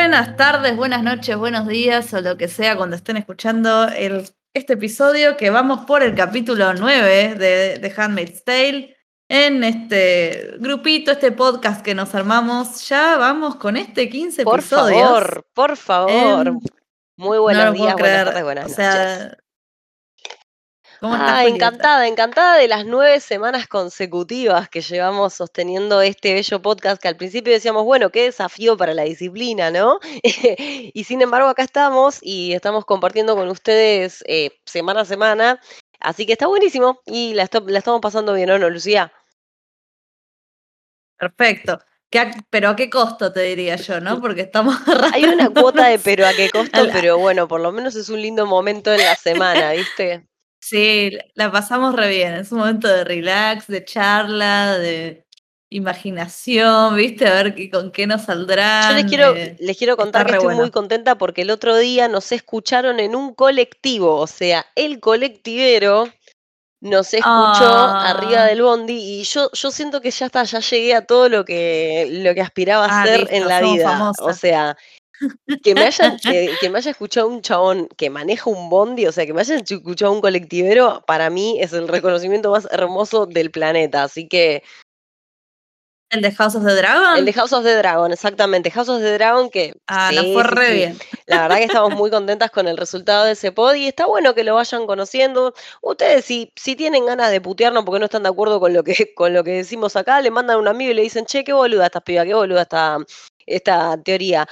Buenas tardes, buenas noches, buenos días o lo que sea cuando estén escuchando el, este episodio que vamos por el capítulo 9 de, de Handmaid's Tale. En este grupito, este podcast que nos armamos, ya vamos con este 15 Por episodios. favor, por favor. Em, Muy no buenos puedo días, buenas tardes, buenas o noches. ¿Cómo estás, Ah, encantada, encantada de las nueve semanas consecutivas que llevamos sosteniendo este bello podcast que al principio decíamos, bueno, qué desafío para la disciplina, ¿no? y sin embargo acá estamos y estamos compartiendo con ustedes eh, semana a semana, así que está buenísimo y la, estamos pasando bien, ¿o no, Lucía? Perfecto. ¿Qué a- pero a qué costo te diría yo, ¿no? Porque estamos Hay una cuota de pero a qué costo, pero bueno, por lo menos es un lindo momento en la semana, ¿viste? Sí, la pasamos re bien. Es un momento de relax, de charla, de imaginación, ¿viste? A ver qué, con qué nos Yo saldrán. les quiero, eh, les quiero contar que estoy muy contenta porque el otro día nos escucharon en un colectivo, o sea, el colectivero nos escuchó arriba Ah. del bondi y yo, yo siento que ya está, ya llegué a todo lo que, lo que aspiraba a Ah, listo, en la vida. O famosas. sea, que me hayan, que, que me haya escuchado un chabón que maneja un bondi, o sea, que me hayan escuchado un colectivero, para mí es el reconocimiento más hermoso del planeta. Así que ¿El de House of the Dragon? el de House of the Dragon, exactamente. House of the Dragon que Ah, nos sí, fue re sí. bien. La verdad que estamos muy contentas con el resultado de ese pod y está bueno que lo vayan conociendo. Ustedes si, si tienen ganas de putearnos porque no están de acuerdo con lo que, con lo que decimos acá, le mandan a un amigo y le dicen, che, qué boluda esta piba, qué boluda esta, esta teoría.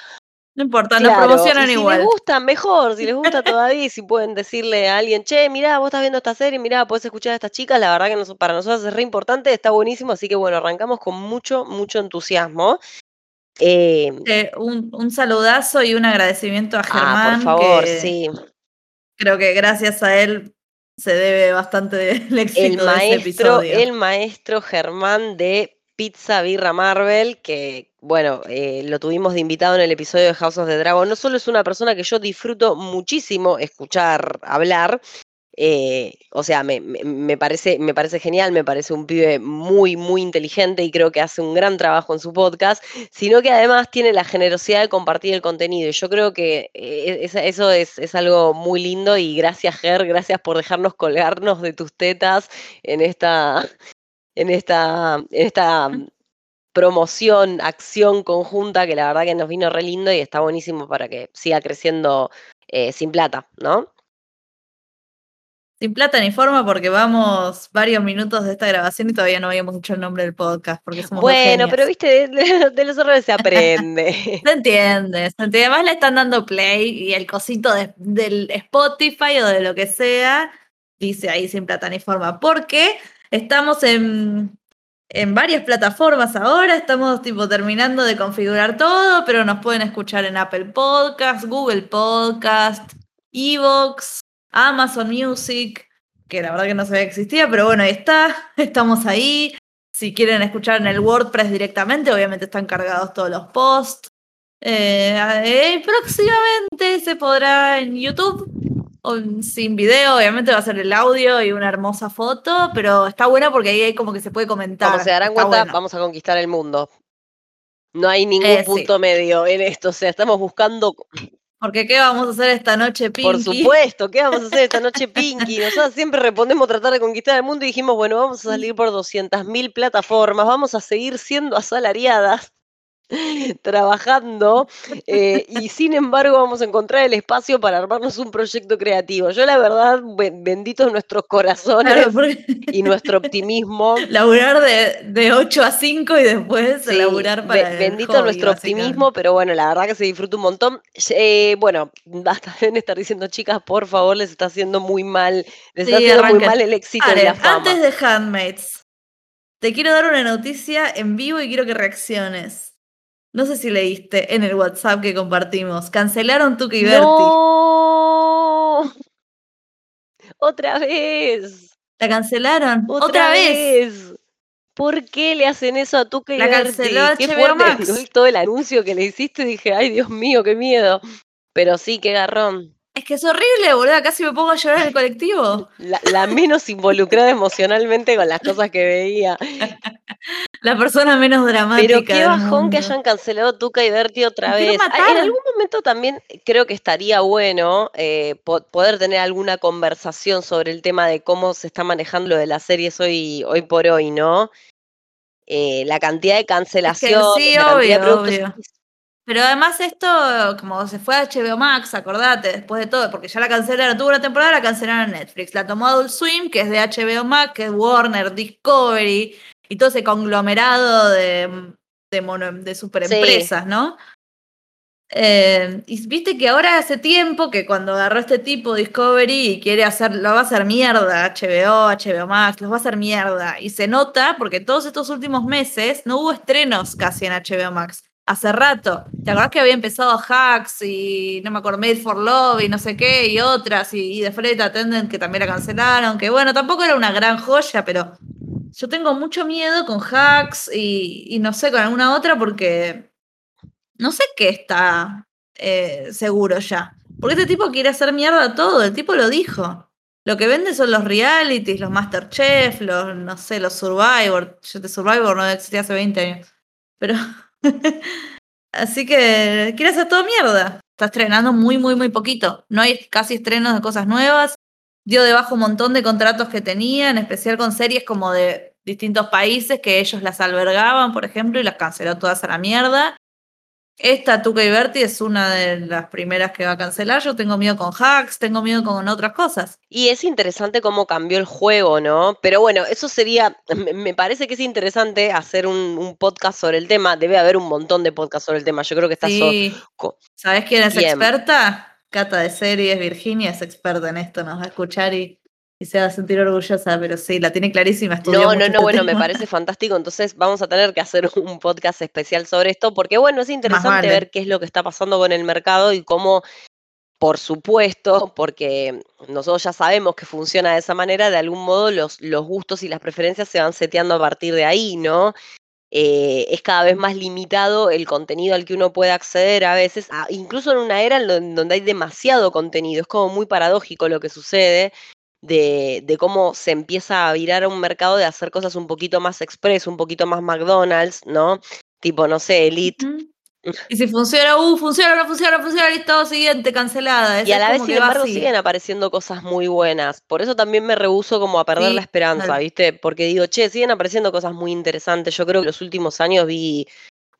No importa, Claro, y promocionan si les igual. gusta, mejor, si les gusta todavía, y si pueden decirle a alguien, che, mirá, vos estás viendo esta serie, mirá, podés escuchar a estas chicas, la verdad que nos- para nosotros es re importante, está buenísimo, así que bueno, arrancamos con mucho, mucho entusiasmo. Eh, Eh, un, un saludazo y un agradecimiento a ah, Germán, por favor, que sí. creo que gracias a él se debe bastante del El éxito de maestro, episodio. el maestro Germán de Pizza Birra Marvel, que bueno, eh, lo tuvimos de invitado en el episodio de House of the Dragon. No solo es una persona que yo disfruto muchísimo escuchar hablar, eh, o sea, me, me- parece, me parece genial, me parece un pibe muy, muy inteligente y creo que hace un gran trabajo en su podcast, sino que además tiene la generosidad de compartir el contenido. Y yo creo que eh, es- eso es, es algo muy lindo y gracias, Ger, gracias por dejarnos colgarnos de tus tetas en esta, en esta, en esta promoción, acción conjunta que la verdad que nos vino re lindo y está buenísimo para que siga creciendo eh, sin plata, ¿no? Sin plata ni forma porque vamos varios minutos de esta grabación y todavía no habíamos dicho el nombre del podcast porque somos Bueno, pero viste, de, de- de los errores se aprende. Se entiende, se entiende. Además le están dando play y el cosito de- del Spotify o de lo que sea dice ahí sin plata ni forma. Porque estamos en, en varias plataformas ahora, estamos tipo terminando de configurar todo, pero nos pueden escuchar en Apple Podcast, Google Podcast, Evox, Amazon Music, que la verdad que no sabía que existía, pero bueno, ahí está, estamos ahí. Si quieren escuchar en el WordPress directamente, obviamente están cargados todos los posts. Eh, eh, próximamente se podrá en YouTube, sin video, obviamente va a ser el audio y una hermosa foto, pero está buena porque ahí hay como que se puede comentar. Como se darán está cuenta, bueno. vamos a conquistar el mundo. No hay ningún Eh, sí. punto medio en esto, o sea, estamos buscando, Porque ¿qué vamos a hacer esta noche, Pinky? por supuesto, ¿qué vamos a hacer esta noche, Pinky? Nosotros siempre respondemos tratar de conquistar el mundo y dijimos, bueno, vamos a salir por 200.000 plataformas, vamos a seguir siendo asalariadas, trabajando, eh, y sin embargo vamos a encontrar el espacio para armarnos un proyecto creativo. Yo la verdad, ben- benditos nuestros corazones Claro, porque y nuestro optimismo. laburar de, de 8 a 5 y después Sí, laburar be- para el bendito hobby, nuestro optimismo, pero bueno, la verdad que se disfruta un montón. Eh, bueno, basta de estar diciendo, chicas, por favor, les está haciendo muy mal, les Sí, está haciendo muy mal el éxito Aren, la fama. antes de Handmaids, te quiero dar una noticia en vivo y quiero que reacciones. No sé si leíste en el WhatsApp que compartimos. Cancelaron Tuca y Berti. ¡No! ¡Otra vez! La cancelaron. ¡Otra, Otra, vez. vez! ¿Por qué le hacen eso a Tuca y La Berti? canceló Qué fuerte. Max. Todo el anuncio que le hiciste dije, ay, Dios mío, qué miedo. Pero sí, qué garrón. Es que es horrible, boludo. Casi me pongo a llorar en el colectivo. La, la menos involucrada emocionalmente con las cosas que veía. La persona menos dramática. Pero qué bajón que hayan cancelado Tuca y Berti otra Me vez. En algún momento también creo que estaría bueno eh, po- poder tener alguna conversación sobre el tema de cómo se está manejando lo de las series hoy, hoy por hoy, ¿no? Eh, la cantidad de cancelaciones, sí, la cantidad de obvio, obvio. Pero además esto, como se fue a HBO Max, acordate, después de todo, porque ya la cancelaron, tuvo una temporada, la cancelaron Netflix. La tomó Adult Swim, que es de HBO Max, que es Warner, Discovery, y todo ese conglomerado de, de, mono- de superempresas, ¿no? Eh, y viste que ahora hace tiempo que cuando agarró este tipo Discovery y quiere hacer, lo va a hacer mierda, HBO, HBO Max, los va a hacer mierda. Y se nota porque todos estos últimos meses no hubo estrenos casi en HBO Max. Hace rato. ¿Te acordás que había empezado Hacks y no me acuerdo, Made for Love y no sé qué, y otras, y, y The Flight Attendant que también la cancelaron, que bueno, tampoco era una gran joya, pero yo tengo mucho miedo con Hacks y, y no sé, con alguna otra porque no sé qué está eh, seguro ya. Porque este tipo quiere hacer mierda todo, el tipo lo dijo. Lo que vende son los realities, los Masterchef, los, no sé, los Survivor. Yo de Survivor no existía hace 20 años. Pero. Así que quiere hacer todo mierda. Está estrenando muy, muy, muy poquito. No hay casi estrenos de cosas nuevas. Dio debajo un montón de contratos que tenía, en especial con series como de distintos países que ellos las albergaban, por ejemplo, y las canceló todas a la mierda. Esta Tuca y Berti es una de las primeras que va a cancelar. Yo tengo miedo con hacks, tengo miedo con otras cosas. Y es interesante cómo cambió el juego, ¿no? Pero bueno, eso sería, me- parece que es interesante hacer un, un podcast sobre el tema. Debe haber un montón de podcasts sobre el tema. Yo creo que está so- Sí. ¿Sabes quién es Bien. experta? Cata de series, Virginia es experta en esto, nos va a escuchar y, y se va a sentir orgullosa, pero sí, la tiene clarísima. No, mucho no, este no, bueno, me parece fantástico. Entonces vamos a tener que hacer un podcast especial sobre esto, porque bueno, es interesante vale. ver qué es lo que está pasando con el mercado y cómo, por supuesto, porque nosotros ya sabemos que funciona de esa manera, de algún modo los, los gustos y las preferencias se van seteando a partir de ahí, ¿no? Eh, es cada vez más limitado el contenido al que uno puede acceder a veces, a- incluso en una era en don- donde hay demasiado contenido. Es como muy paradójico lo que sucede de, de cómo se empieza a virar a un mercado de hacer cosas un poquito más express, un poquito más McDonald's, ¿no? Tipo, no sé, Elite. Ujú. Y si funciona, uh, funciona, no funciona, no funciona, listo, siguiente, cancelada. Y a la vez, sin embargo, así. siguen apareciendo cosas muy buenas. Por eso también me rehuso como a perder Sí, la esperanza. ¿viste? Porque digo, che, siguen apareciendo cosas muy interesantes. Yo creo que los últimos años vi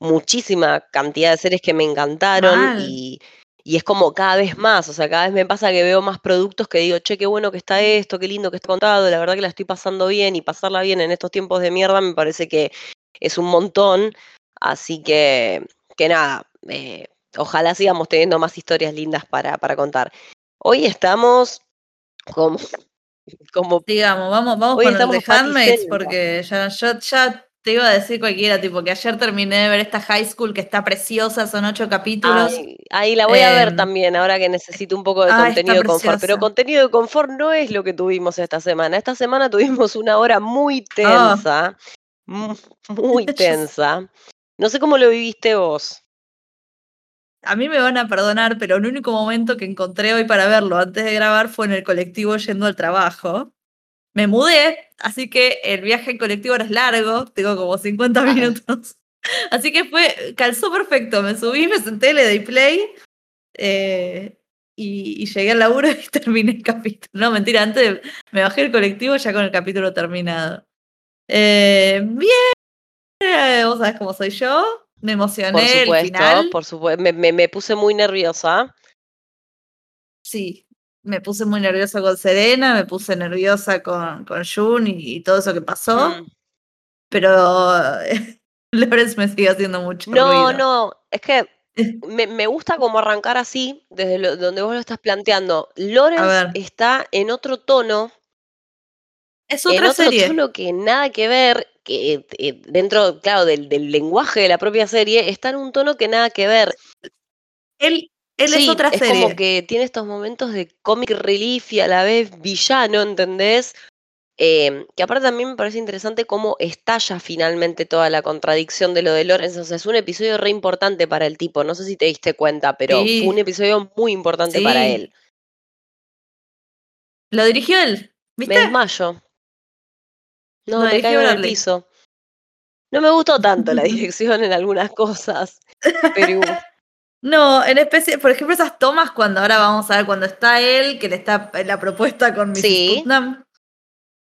muchísima cantidad de series que me encantaron Mal. y, y es como cada vez más. O sea, cada vez me pasa que veo más productos que digo, che, qué bueno que está esto, qué lindo que está contado. La verdad que la estoy pasando bien y pasarla bien en estos tiempos de mierda me parece que es un montón. Así que, que nada, eh, ojalá sigamos teniendo más historias lindas para, para contar. Hoy estamos como, como Digamos, vamos, vamos con el de Handmaids, porque ya, yo ya te iba a decir cualquiera, tipo que ayer terminé de ver esta high school que está preciosa, son ocho capítulos. Ay, ahí la voy a ver Em, también, ahora que necesito un poco de está contenido de confort. Pero contenido de confort no es lo que tuvimos esta semana. Esta semana tuvimos una hora muy Ah. tensa, mu- muy tensa. No sé cómo lo viviste vos. A mí me van a perdonar, pero el único momento que encontré hoy para verlo antes de grabar fue en el colectivo yendo al trabajo. Me mudé, así que el viaje en colectivo es largo, tengo como 50 Ah. minutos. Así que fue, calzó perfecto. Me subí, me senté, le di play eh, y, y llegué al laburo y terminé el capítulo. No, mentira, antes me bajé el colectivo ya con el capítulo terminado. Eh, bien, vos sabés cómo soy yo. Me Por emocioné el supuesto, final. por supuesto. Me, me- me puse muy nerviosa. Sí, me puse muy nerviosa con Serena, me puse nerviosa con, con Jun y, y todo eso que pasó, Mm. pero Lawrence me sigue haciendo mucho No, ruido. no, es que me, me gusta como arrancar así, desde lo- donde vos lo estás planteando. Lawrence está en otro tono, Es en otra otro serie. tono que nada que ver, que eh, dentro, claro, del, del lenguaje de la propia serie, está en un tono que nada que ver. Él, él es otra es serie. como que tiene estos momentos de comic relief y a la vez villano, ¿entendés? Eh, que aparte también me parece interesante cómo estalla finalmente toda la contradicción de lo de Lawrence. O sea, es un episodio re importante para el tipo. No sé si te diste cuenta, pero Sí. fue un episodio muy importante para él. Lo dirigió él, Me ¿viste? desmayo. No, Lo me caigo en el piso. No me gustó tanto la dirección en algunas cosas, pero No, en especie, por ejemplo, esas tomas cuando ahora vamos a ver cuando está él, que le está en la propuesta con Mrs. Sí. Putnam.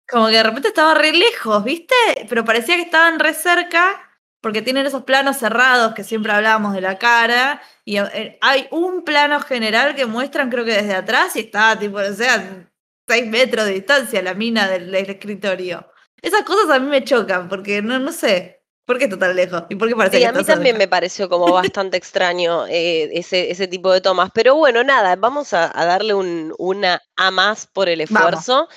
Como que de repente estaba re lejos, ¿viste? Pero parecía que estaban re cerca, porque tienen esos planos cerrados que siempre hablábamos de la cara. Y eh, hay un plano general que muestran, creo que desde atrás, y está tipo, o sea, seis metros de distancia la mina del, del escritorio. Esas cosas a mí me chocan, porque no, no sé. ¿Por qué está tan lejos? ¿Y por qué parece Sí, que a mí también me pareció como bastante extraño eh, ese, ese tipo de tomas. Pero bueno, nada, vamos a, a darle un, una A más por el esfuerzo.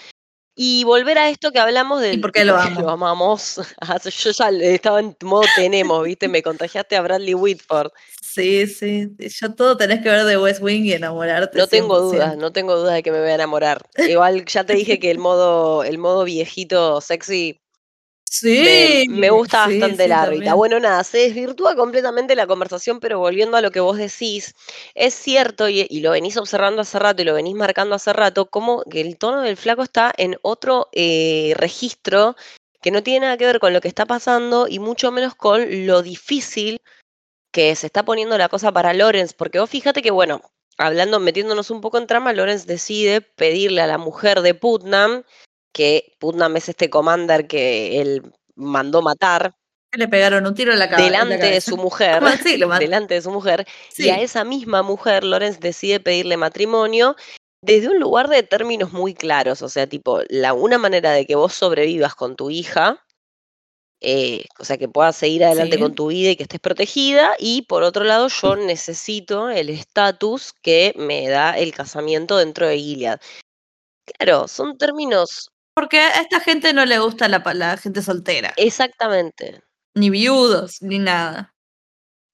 Y volver a esto que hablamos del por qué lo amo? amamos. Ah, Yo ya estaba en modo tenemos, ¿viste? Me contagiaste a Bradley Whitford. Sí, sí. Yo todo tenés que ver de West Wing y enamorarte. No tengo 100%. dudas, no tengo dudas de que me voy a enamorar. Igual ya te dije que el modo, el modo viejito sexy Sí. me, me gusta sí, bastante sí, la. Bueno, nada, se desvirtúa completamente la conversación, pero volviendo a lo que vos decís, es cierto, y, y lo venís observando hace rato y lo venís marcando hace rato, como que el tono del flaco está en otro eh, registro que no tiene nada que ver con lo que está pasando y mucho menos con lo difícil que se está poniendo la cosa para Lawrence, porque vos fíjate que, bueno, hablando, metiéndonos un poco en trama, Lawrence decide pedirle a la mujer de Putnam, que Putnam es este commander que él mandó matar, Le pegaron un tiro en la, en la delante de cabeza. su mujer, Bueno, sí, delante de su mujer, Sí. y a esa misma mujer Lawrence decide pedirle matrimonio desde un lugar de términos muy claros, o sea, tipo, la una manera de que vos sobrevivas con tu hija, eh, o sea, que puedas seguir adelante Sí. con tu vida y que estés protegida, y por otro lado, yo necesito el estatus que me da el casamiento dentro de Gilead. Claro, son términos Porque a esta gente no le gusta la, la gente soltera. exactamente. Ni viudos, ni nada.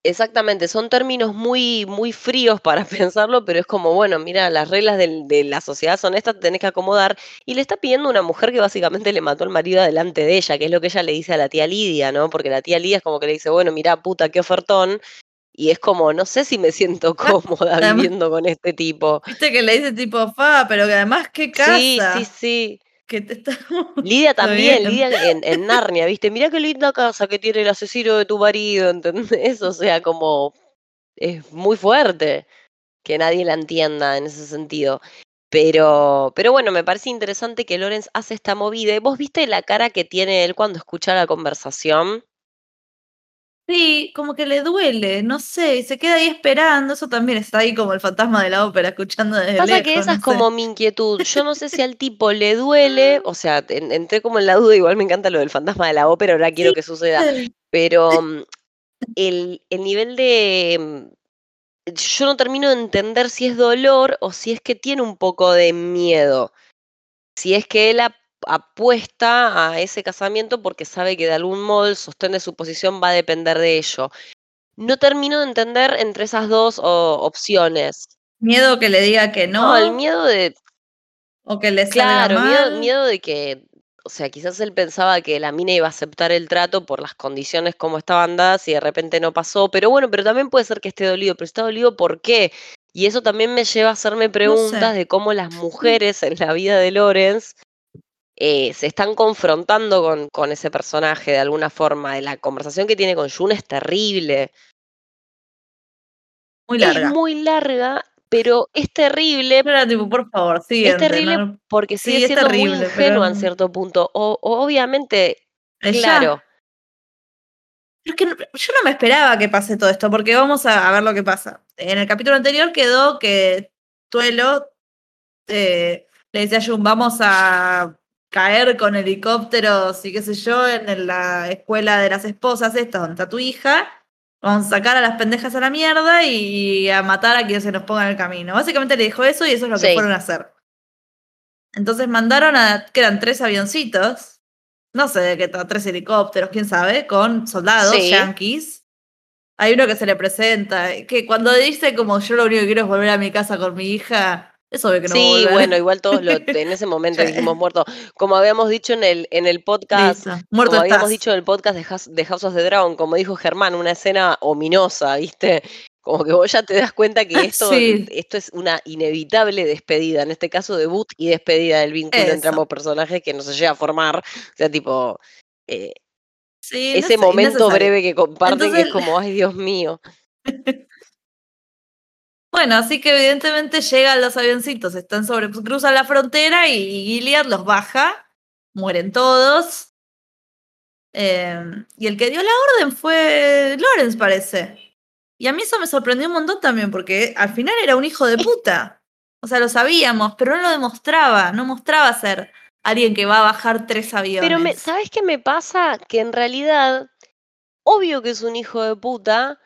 Exactamente, son términos muy, muy fríos para pensarlo, pero es como, bueno, mira, las reglas de la sociedad son estas, te tenés que acomodar. Y le está pidiendo una mujer que básicamente le mató al marido delante de ella, que es lo que ella le dice a la tía Lidia, ¿no? Porque la tía Lidia es como que le dice, bueno, mira, puta, qué ofertón. Y es como, no sé si me siento cómoda además- viviendo con este tipo. Viste que le dice tipo, fa, pero que además qué Sí, casa. sí, sí. Que te está... Lidia también. Lidia en, en Narnia, ¿viste? Mira qué linda casa que tiene el asesino de tu marido, ¿entendés? O sea, como es muy fuerte que nadie la entienda en ese sentido. Pero, pero bueno, me parece interesante que Lorenz hace esta movida. ¿Y ¿Vos viste la cara que tiene él cuando escucha la conversación? Sí, como que le duele, no sé, y se queda ahí esperando. Eso también está ahí como el fantasma de la ópera escuchando desde Pasa lejos. que esa no es sé. como mi inquietud. Yo no sé si al tipo le duele, o sea, en- entré como en la duda, igual me encanta lo del fantasma de la ópera, ahora quiero que suceda. pero mm, el, el nivel de... mm, Yo no termino de entender si es dolor o si es que tiene un poco de miedo. Si es que él ap- apuesta a ese casamiento porque sabe que de algún modo el sostén de su posición va a depender de ello. No termino de entender entre esas dos opciones. Miedo que le diga que no, No, el miedo de... o que le salga miedo, mal. miedo de que, o sea, quizás él pensaba que la mina iba a aceptar el trato por las condiciones como estaban dadas y de repente no pasó, pero bueno, pero también puede ser que esté dolido, pero está dolido ¿por qué? Y eso también me lleva a hacerme preguntas de cómo las mujeres en la vida de Lorenz eh, se están confrontando con, con ese personaje de alguna forma. La conversación que tiene con Jun es terrible. Muy larga. Es muy larga, pero es terrible Yo era tipo, por favor, Es terrible ¿no? porque Sí, sigue es siendo muy ingenua en cierto punto. O, o obviamente, Ella- claro, Pero es que yo no me esperaba que pase todo esto, porque vamos a, ver lo que pasa. En el capítulo anterior quedó que Tuelo eh, le decía a Jun, vamos a caer con helicópteros y qué sé yo en la escuela de las esposas esta, donde está tu hija. Vamos a sacar a las pendejas a la mierda y a matar a quien se nos ponga en el camino. Básicamente le dijo eso y eso es lo que Sí. fueron a hacer. Entonces mandaron a, que eran tres avioncitos, no sé de qué, tres helicópteros, quién sabe, con soldados Sí. yanquis. Hay uno que se le presenta, que cuando dice como yo lo único que quiero es volver a mi casa con mi hija, es obvio que no va a sí, bueno, igual todos lo, en ese momento Sí. dijimos muerto. Como habíamos dicho en el, en el podcast, Muerto como habíamos estás. dicho en el podcast de House, de House of the Dragon, como dijo Germán, una escena ominosa, ¿viste? Como que vos ya te das cuenta que esto, Sí. esto es una inevitable despedida, en este caso debut y despedida del vínculo entre ambos personajes que no se llega a formar. O sea, tipo, eh, Sí, no ese sé, momento breve que comparten que es como, ay Dios mío. Bueno, así que evidentemente llegan los avioncitos, están sobre, cruzan la frontera y Gilead los baja, mueren todos. Eh, y el que dio la orden fue Lawrence, parece. Y a mí eso me sorprendió un montón también, porque al final era un hijo de puta. O sea, lo sabíamos, pero no lo demostraba, no mostraba ser alguien que va a bajar tres aviones. Pero me, ¿sabes qué me pasa? Que en realidad, obvio que es un hijo de puta,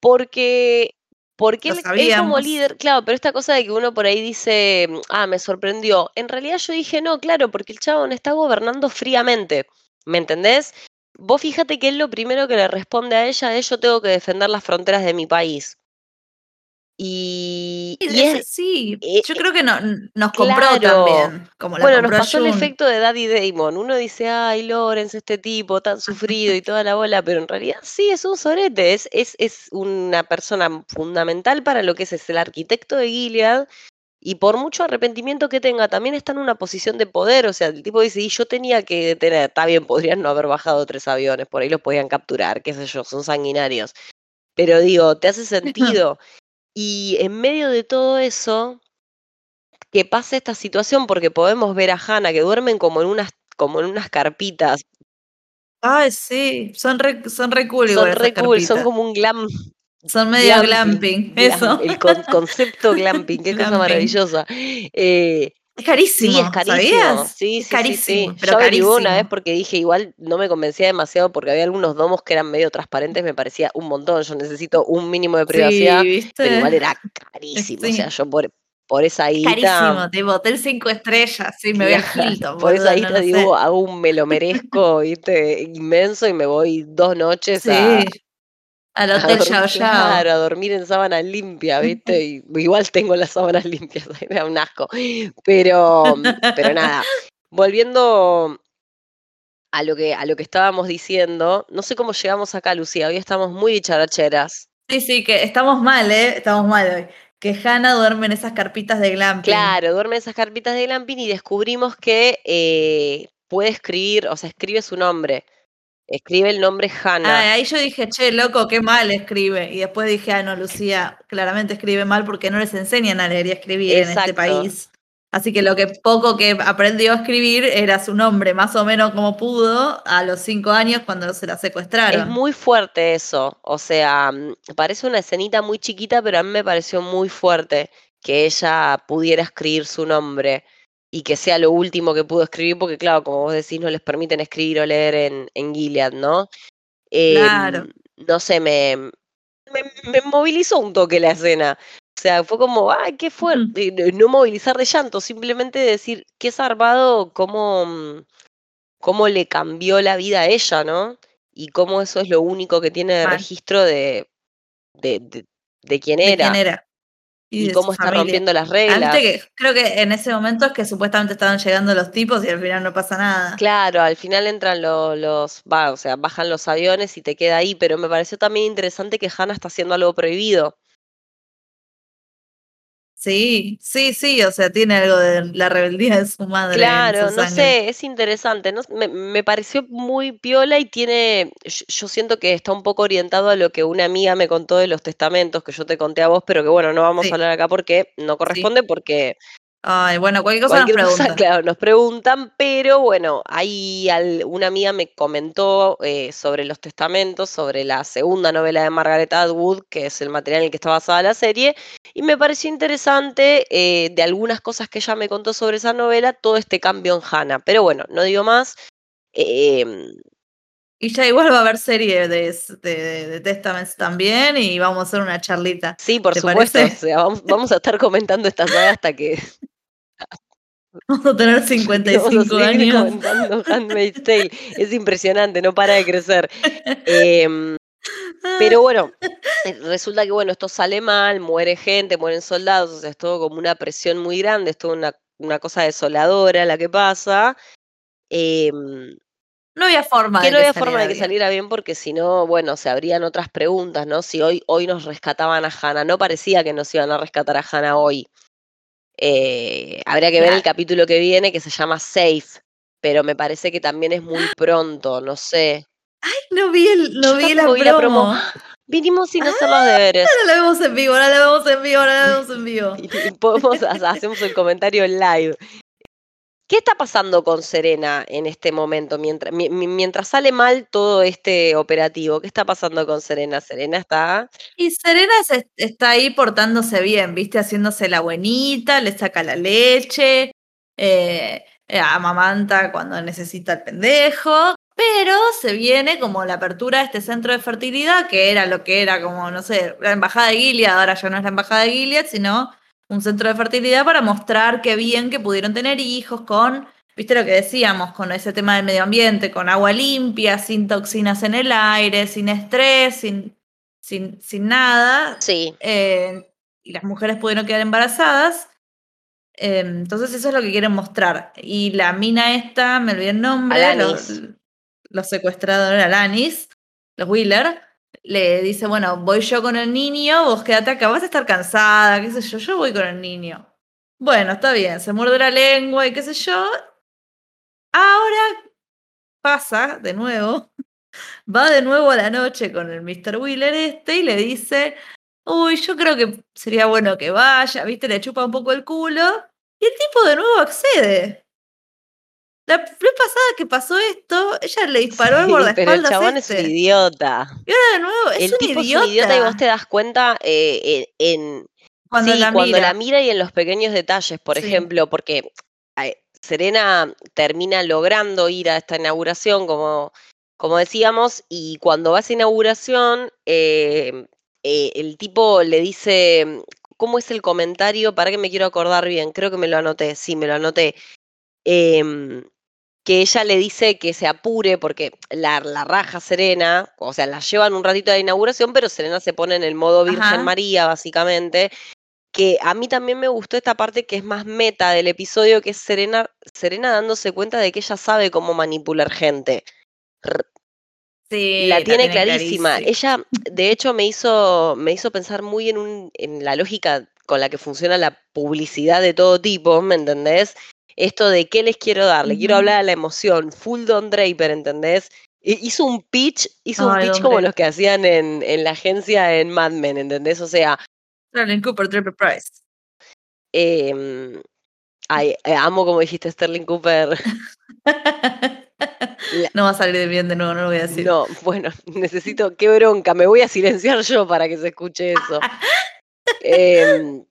porque, porque él, él como líder, claro, pero esta cosa de que uno por ahí dice, ah, me sorprendió. En realidad yo dije, no, claro, porque el chabón está gobernando fríamente. ¿Me entendés? Vos fíjate que él lo primero que le responde a ella es yo tengo que defender las fronteras de mi país. Y, Sí, y ese- es, sí, eh, yo creo que no, nos compró claro. también, como la Bueno, nos pasó el efecto de Daddy Damon. Uno dice, ay, Lawrence, este tipo tan sufrido y toda la bola, pero en realidad sí, es un sorete, es, es, es una persona fundamental para lo que es, es el arquitecto de Gilead. Y por mucho arrepentimiento que tenga, también está en una posición de poder. O sea, el tipo dice, y yo tenía que detener, está bien, podrían no haber bajado tres aviones, por ahí los podían capturar, qué sé yo, son sanguinarios. Pero digo, te hace sentido. Y en medio de todo eso, que pase esta situación, porque podemos ver a Hannah que duermen como en unas, como en unas carpitas. Ay, sí, son re, son re cool Son re cool, son como un glam. Son medio glamping, glamping, glam- eso. El con- concepto glamping, qué cosa maravillosa. Eh, Es carísimo, sí, es carísimo. ¿sabías? Sí, es sí, carísimo, sí, sí. pero Yo carísimo. una vez porque dije, igual no me convencía demasiado porque había algunos domos que eran medio transparentes, me parecía un montón. Yo necesito un mínimo de privacidad, pero igual era carísimo. O sea, yo por, por esa Es guita. carísimo, tipo hotel cinco estrellas, sí, me voy Claro, Hilton, por esa guita no digo, sé. un me lo merezco, ¿viste? inmenso y me voy dos noches a, Sí, al a hotel dormir, Yao Yao. claro, a dormir en sábanas limpias, ¿viste? Y igual tengo las sábanas limpias, me da un asco. Pero, pero nada, volviendo a lo que, a lo que estábamos diciendo, no sé cómo llegamos acá, Lucía, hoy estamos muy dicharacheras. Sí, sí, que estamos mal, ¿eh? Estamos mal hoy. Que Hannah duerme en esas carpitas de glamping. Claro, duerme en esas carpitas de glamping y descubrimos que eh, puede escribir, o sea, escribe su nombre. Escribe el nombre Hannah. Ah, ahí yo dije, che, loco, qué mal escribe. Y después dije, ah, no, Lucía, claramente escribe mal porque no les enseñan a leer y escribir en este país. Así que lo que poco que aprendió a escribir era su nombre, más o menos como pudo, a los cinco años cuando se la secuestraron. Es muy fuerte eso, o sea, mm, parece una escenita muy chiquita, pero a mí me pareció muy fuerte que ella pudiera escribir su nombre y que sea lo último que pudo escribir, porque claro, como vos decís, no les permiten escribir o leer en, en Gilead, ¿no? Claro. Em, no sé, me, me, me movilizó un toque la escena. O sea, fue como, ay, qué fuerte. No movilizar de llanto, simplemente decir, qué zarpado, cómo, cómo le cambió la vida a ella, ¿no? Y cómo eso es lo único que tiene de registro de, de, de, de quién de era. quién era. Y, cómo está familia. rompiendo las reglas. que creo que en ese momento es que supuestamente estaban llegando los tipos y al final no pasa nada. Claro, al final entran lo- los, va, o sea, bajan los aviones y te queda ahí, pero me pareció también interesante que Hannah está haciendo algo prohibido. Sí, sí, sí, o sea, tiene algo de la rebeldía de su madre. Claro, su no sé, es interesante, no, me, me pareció muy piola y tiene, yo, yo siento que está un poco orientado a lo que una amiga me contó de los testamentos que yo te conté a vos, pero que bueno, no vamos Sí. a hablar acá porque no corresponde, porque Ay, bueno, cualquier cosa cualquier nos cosa, preguntan. claro, nos preguntan, pero bueno, ahí al- una amiga me comentó eh, sobre los testamentos, sobre la segunda novela de Margaret Atwood, que es el material en el que está basada la serie, y me pareció interesante eh, de algunas cosas que ella me contó sobre esa novela, todo este cambio en Hannah. Pero bueno, no digo más. em, Y ya igual va a haber serie de, de, de Testaments también y vamos a hacer una charlita. sí, por ¿Te supuesto, parece? o sea, vamos, vamos a estar comentando esta saga hasta que Vamos a tener vamos a 55 seguir años. comentando Handmaid's Tale. Es impresionante, no para de crecer. Em, Pero bueno, eh, resulta que bueno, esto sale mal, muere gente, mueren soldados, o sea, es todo como una presión muy grande, es toda una, una cosa desoladora la que pasa. Em, no había forma que de no que había forma de que bien. saliera bien porque si no, bueno, se abrían otras preguntas, ¿no? Si hoy, hoy nos rescataban a Hannah, no parecía que nos iban a rescatar a Hannah hoy. Eh, habría que ver el capítulo que viene que se llama Safe, pero me parece que también es muy pronto, no sé. No vi, el, no Yo vi la promo. Vinimos sin hacer los deberes. Ahora la vemos en vivo, ahora la vemos en vivo, ahora la vemos en vivo. Y podemos, ha- hacemos el comentario en live. ¿Qué está pasando con Serena en este momento? Mientras, mi- mi- mientras sale mal todo este operativo, ¿qué está pasando con Serena? Serena está. Y Serena se- está ahí portándose bien, ¿viste? Haciéndose la buenita, le saca la leche, eh, eh, amamanta cuando necesita el pendejo, pero se viene como la apertura de este centro de fertilidad, que era lo que era como, no sé, la embajada de Gilead, ahora ya no es la embajada de Gilead, sino un centro de fertilidad para mostrar qué bien que pudieron tener hijos con, viste lo que decíamos, con ese tema del medio ambiente, con agua limpia, sin toxinas en el aire, sin estrés, sin, sin, sin nada, Sí, eh, y las mujeres pudieron quedar embarazadas. Eh, entonces eso es lo que quieren mostrar. Y la mina esta, me olvidé el nombre, Alanis. los, los secuestradores, Alanis, los Wheeler, le dice, bueno, voy yo con el niño, vos quédate acá, vas a estar cansada, qué sé yo, yo voy con el niño. Bueno, está bien, se muerde la lengua y qué sé yo. Ahora pasa de nuevo, va de nuevo a la noche con el Mr. Wheeler este y le dice, uy, yo creo que sería bueno que vaya, viste, le chupa un poco el culo y el tipo de nuevo accede. La vez pasada que pasó esto, ella le disparó sí, pero el guardaespaldas chabón es este. un idiota. Y ahora de nuevo, es el un tipo idiota. es un idiota y vos te das cuenta eh, en, cuando sí, la cuando mira. la mira y en los pequeños detalles, por Sí. ejemplo, porque Serena termina logrando ir a esta inauguración, como, como decíamos, y cuando va a esa inauguración, eh, eh, el tipo le dice, ¿cómo es el comentario? Para que me quiero acordar bien, creo que me lo anoté, sí, me lo anoté. Em, que ella le dice que se apure porque la, la raja Serena, o sea, la llevan un ratito a la inauguración, pero Serena se pone en el modo Virgen Ajá. María, básicamente. Que a mí también me gustó esta parte que es más meta del episodio, que es Serena, Serena dándose cuenta de que ella sabe cómo manipular gente. Sí, la tiene clarísima. clarísima. Ella, de hecho, me hizo, me hizo pensar muy en, un, en la lógica con la que funciona la publicidad de todo tipo, ¿me entendés? Esto de qué les quiero dar, le quiero hablar a la emoción, full Don Draper, ¿entendés? Hizo un pitch, hizo un pitch como Draper. los que hacían en, en la agencia en Mad Men, ¿entendés? O sea, Sterling Cooper, Triple Price. em, ay, eh, amo como dijiste Sterling Cooper. No va a salir bien de nuevo, no lo voy a decir. No, bueno, necesito, qué bronca, me voy a silenciar yo para que se escuche eso. Em,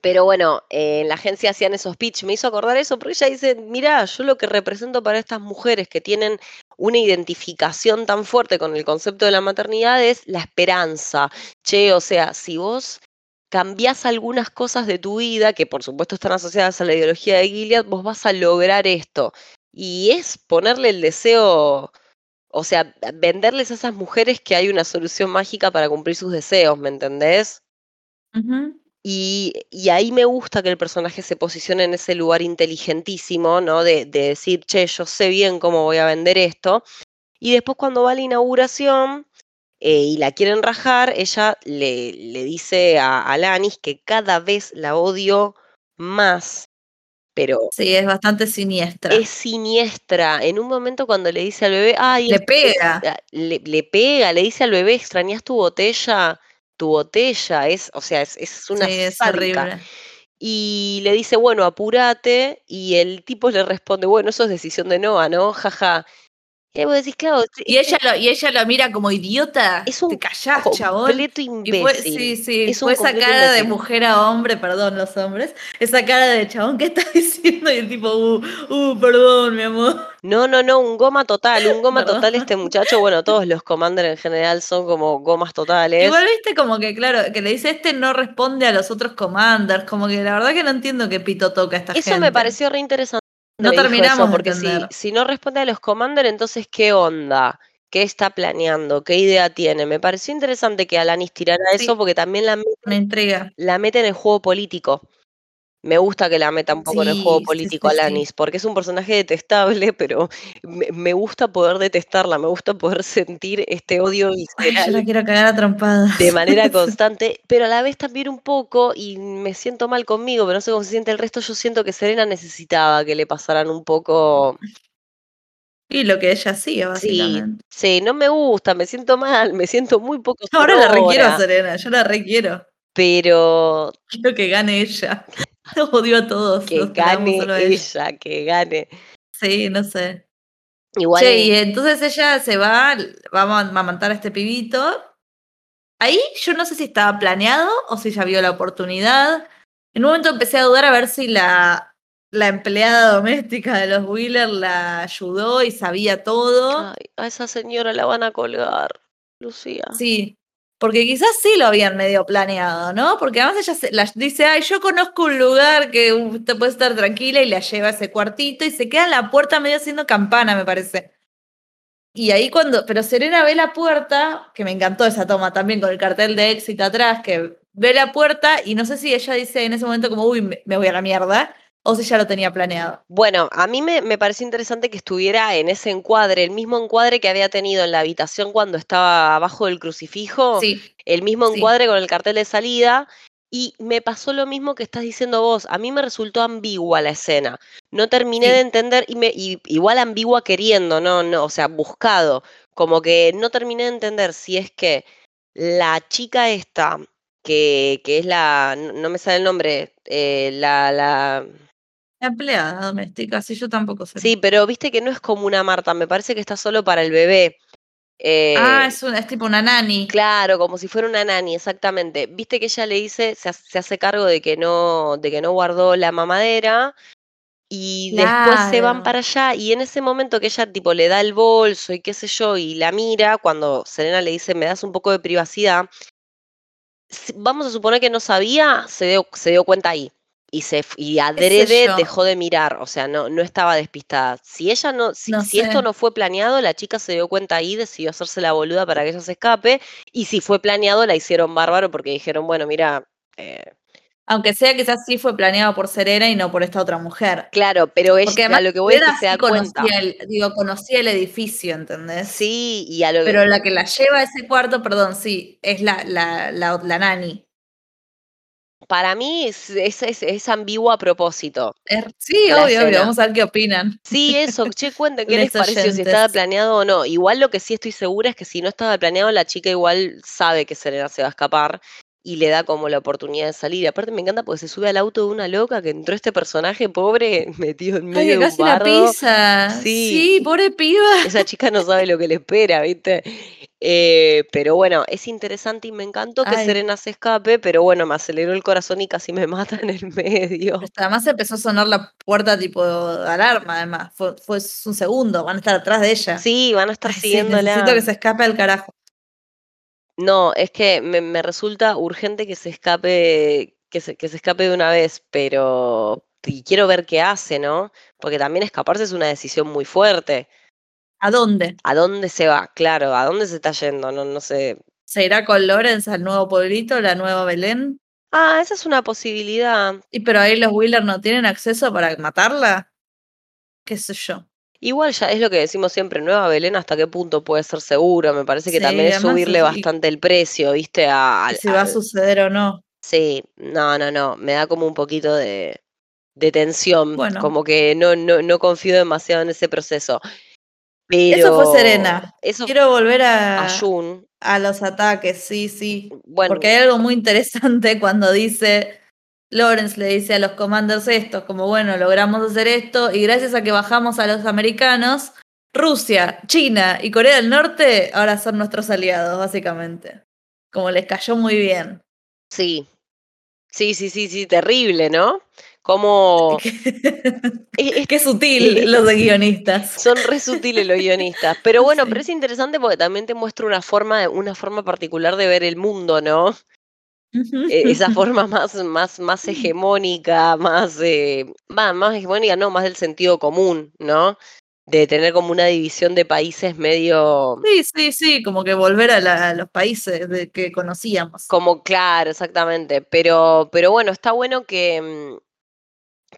pero bueno, eh, en la agencia hacían esos pitch, me hizo acordar eso, porque ella dice, mirá, yo lo que represento para estas mujeres que tienen una identificación tan fuerte con el concepto de la maternidad es la esperanza. Che, o sea, si vos cambiás algunas cosas de tu vida, que por supuesto están asociadas a la ideología de Gilead, vos vas a lograr esto. Y es ponerle el deseo, o sea, venderles a esas mujeres que hay una solución mágica para cumplir sus deseos, ¿me entendés? Ujú. Y, y ahí me gusta que el personaje se posicione en ese lugar inteligentísimo, ¿no? De, de decir, che, yo sé bien cómo voy a vender esto. Y después cuando va a la inauguración eh, y la quieren rajar, ella le, le dice a Alanis que cada vez la odio más, pero Sí, es bastante siniestra. es siniestra. En un momento cuando le dice al bebé, ay, Le pega. le, le pega, le dice al bebé, ¿extrañas tu botella? Tu botella, es, o sea, es, es una sí, es sádica. horrible. Y le dice, bueno, apúrate. Y el tipo le responde, bueno, eso es decisión de Noah, ¿no? Jaja. Y vos decís, claro, sí, Y ella lo, y ella lo mira como idiota. es un Te callás, chabón. completo Y fue, imbécil. sí, sí, Es fue esa cara de mujer a hombre, perdón, los hombres, esa cara de chabón que está diciendo y el tipo, uh, uh, perdón, mi amor. No, no, no, un goma total, un goma Perdón. total este muchacho. Bueno, todos los Commander en general son como gomas totales. Igual viste como que, claro, que le dice este no responde a los otros commanders, como que la verdad que no entiendo qué pito toca esta Eso gente. me pareció re interesante. No terminamos eso, porque si, si no responde a los Commander, entonces ¿qué onda? ¿Qué está planeando? ¿Qué idea tiene? Me pareció interesante que Alanis tirara Sí. eso porque también la, mete- intriga. la mete en el juego político. Me gusta que la meta un poco en el juego sí, político sí, sí. Alanis, porque es un personaje detestable, pero me, me gusta poder detestarla, me gusta poder sentir este odio Ay, yo la quiero cagar a trompadas. de manera constante, pero a la vez también un poco, y me siento mal conmigo, pero no sé cómo se siente el resto, yo siento que Serena necesitaba que le pasaran un poco... Y lo que ella hacía, Sí, básicamente. sí, no me gusta, me siento mal, me siento muy poco Ahora la requiero a Serena, yo la requiero. pero Quiero que gane ella. Odio a todos, que los gane ella. que gane. Sí, no sé. Igual Che, y entonces ella se va, va a amamantar a este pibito. Ahí yo no sé si estaba planeado o si ya vio la oportunidad. En un momento empecé a dudar a ver si la, la empleada doméstica de los Wheeler la ayudó y sabía todo. Ay, a esa señora la van a colgar, Lucía. Sí, porque quizás sí lo habían medio planeado, ¿no? Porque además ella se- dice, ay, yo conozco un lugar que usted puede estar tranquila y la lleva a ese cuartito y se queda en la puerta medio haciendo campana, me parece. Y ahí cuando, pero Serena ve la puerta, que me encantó esa toma también con el cartel de éxito atrás, que ve la puerta y no sé si ella dice en ese momento como, uy, me voy a la mierda, o si ya lo tenía planeado. Bueno, a mí me, me pareció interesante que estuviera en ese encuadre, el mismo encuadre que había tenido en la habitación cuando estaba abajo del crucifijo, Sí, el mismo sí. encuadre con el cartel de salida, y me pasó lo mismo que estás diciendo vos. A mí me resultó ambigua la escena. No terminé Sí. de entender, y, me, y igual ambigua queriendo, no, no, o sea, buscado. Como que no terminé de entender si es que la chica esta, que, que es la, no, no me sale el nombre, eh, la, la, empleada doméstica, sí, yo tampoco sé. Sí, pero viste que no es como una Marta, me parece que está solo para el bebé. ah, Eh, es, una, es tipo una nani. claro, como si fuera una nani, exactamente. Viste que ella le dice, se, hace- se hace cargo de que no, de que no guardó la mamadera y después se van para allá y en ese momento que ella tipo le da el bolso y qué sé yo y la mira, cuando Serena le dice, me das un poco de privacidad, vamos a suponer que no sabía, se dio, se dio cuenta ahí. Y, se, y adrede dejó de mirar, o sea, no, no estaba despistada. Si ella no, si, No si esto no fue planeado, la chica se dio cuenta ahí, decidió hacerse la boluda para que ella se escape. Y si fue planeado, la hicieron bárbaro porque dijeron, bueno, mira, eh, Aunque sea quizás sí fue planeado por Serena y no por esta otra mujer. claro, pero ella, a lo que voy es que se da cuenta. el, digo, conocía el edificio, ¿entendés? Sí, y a lo que, Pero la que la lleva a ese cuarto, perdón, sí, es la, la, la, la nani. Para mí es, es, es, es ambiguo a propósito. Es- sí, La obvio, obvio, vamos a ver qué opinan. Sí, eso, che, cuenten qué les Les pareció, si estaba planeado o no. Igual lo que sí estoy segura es que si no estaba planeado, la chica igual sabe que Serena se va a escapar y le da como la oportunidad de salir. Y aparte me encanta porque se sube al auto de una loca que entró este personaje pobre metido en Ay, medio que de un casi la bardo. pisa. Sí. Sí, pobre piba. Esa chica no sabe lo que le espera, ¿viste? Eh, pero bueno, es interesante y me encantó que Ay. Serena se escape, pero bueno, me aceleró el corazón y casi me mata en el medio. Además empezó a sonar la puerta tipo de alarma, además. Fue, fue un segundo, van a estar atrás de ella. Sí, van a estar Ay, sí, siguiéndola. necesito que se escape al carajo. No, es que me, me resulta urgente que se escape, que se, que se escape de una vez, pero y quiero ver qué hace, ¿no? Porque también escaparse es una decisión muy fuerte. ¿A dónde? ¿A dónde se va? Claro, ¿a dónde se está yendo? No, no sé. ¿Se irá con Lorenz al nuevo pueblito, la nueva Belén? Ah, esa es una posibilidad. ¿Y pero ahí los Wheeler no tienen acceso para matarla? ¿Qué sé yo? Igual ya es lo que decimos siempre, Nueva Belén, ¿hasta qué punto puede ser seguro? Me parece que Sí, también es subirle bastante el precio, ¿viste? A, si va a suceder o no. Sí, no, no, no, me da como un poquito de, de tensión, Bueno. como que no, no, no confío demasiado en ese proceso. Pero Eso fue Serena. Eso Quiero volver a a los ataques, sí, sí. bueno, Porque hay algo muy interesante cuando dice, Lawrence le dice a los commanders esto, como bueno, logramos hacer esto y gracias a que bajamos a los americanos, Rusia, China y Corea del Norte ahora son nuestros aliados, básicamente. Como les cayó muy bien. sí, sí, sí, sí, sí, terrible, ¿no? Como es- es- Qué sutil los de guionistas. son re sutiles los guionistas, pero bueno, Sí. pero es interesante porque también te muestra una forma, una forma particular de ver el mundo, ¿no? E- esa forma más, más, más hegemónica, más, eh, más hegemónica, no, más del sentido común, ¿no? De tener como una división de países medio, Sí, sí, sí, como que volver a, la- a los países de que conocíamos. como claro, exactamente. Pero, pero bueno, está bueno que, mm,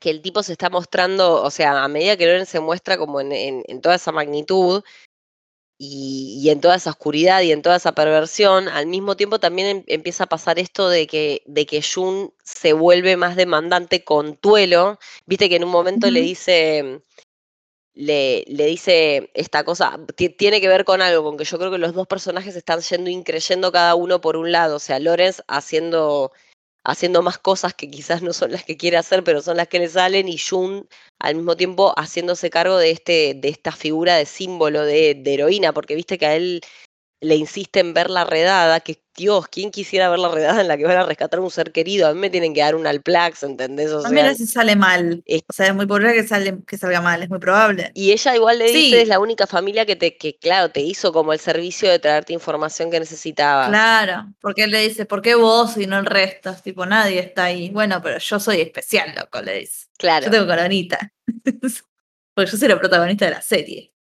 que el tipo se está mostrando, o sea, a medida que Loren se muestra como en, en- en toda esa magnitud y, y en toda esa oscuridad y en toda esa perversión, al mismo tiempo también em- empieza a pasar esto de que, de que Jun se vuelve más demandante con Tuelo. Viste que en un momento le dice, le, le dice esta cosa, ti- tiene que ver con algo, con que yo creo que los dos personajes están yendo y creyendo cada uno por un lado. O sea, Lorenz haciendo haciendo más cosas que quizás no son las que quiere hacer, pero son las que le salen, y Jun al mismo tiempo haciéndose cargo de, este, de esta figura de símbolo de, de heroína, porque viste que a él le insiste en ver la redada, que Dios, ¿quién quisiera ver la redada en la que van a rescatar a un ser querido? A mí me tienen que dar un Alplax, ¿entendés? O sea, si sale mal. es- O sea, es muy probable que, sale, que salga mal, es muy probable. y ella igual le dice, Sí. es la única familia que te, que claro, te hizo como el servicio de traerte información que necesitabas. Claro, porque él le dice, ¿por qué vos y no el resto? Es Tipo, nadie está ahí. Bueno, pero yo soy especial, loco, le dice. Claro. Yo tengo coronita. porque yo soy la protagonista de la serie.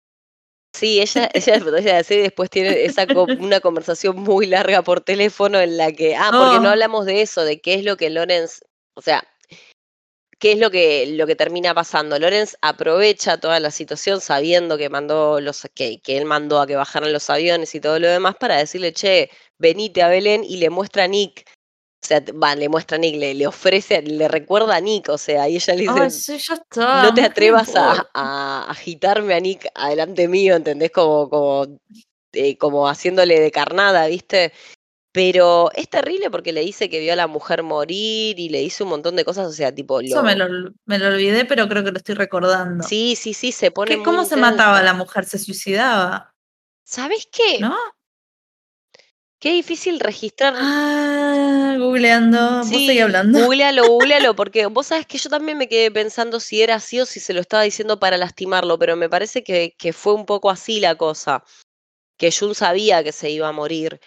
Sí, ella, ella es protagonista de la serie y después tiene esa co- una conversación muy larga por teléfono en la que, ah, porque no Oh. hablamos de eso, de qué es lo que Lorenz, o sea, qué es lo que, lo que termina pasando. Lorenz aprovecha toda la situación sabiendo que mandó los, que, que él mandó a que bajaran los aviones y todo lo demás para decirle, che, venite a Belén y le muestra a Nick. O sea, va, le muestra a Nick, le, le ofrece, le recuerda a Nick, o sea, y ella le dice, Ay, sí, ya está. no te ¿qué me atrevas a, a agitarme a Nick adelante mío, ¿entendés? Como, como, eh, como haciéndole de carnada, ¿viste? Pero es terrible porque le dice que vio a la mujer morir y le dice un montón de cosas, o sea, tipo, Eso me lo, me lo olvidé, pero creo que lo estoy recordando. Sí, sí, sí, se pone ¿Qué- muy ¿Cómo se mataba la mujer? ¿Se suicidaba? ¿Sabés qué? ¿No? Qué difícil registrar. Ah, googleando. Vos seguí Sí, hablando. googlealo, googlealo, porque vos sabés que yo también me quedé pensando si era así o si se lo estaba diciendo para lastimarlo, pero me parece que, que fue un poco así la cosa, que Jun sabía que se iba a morir.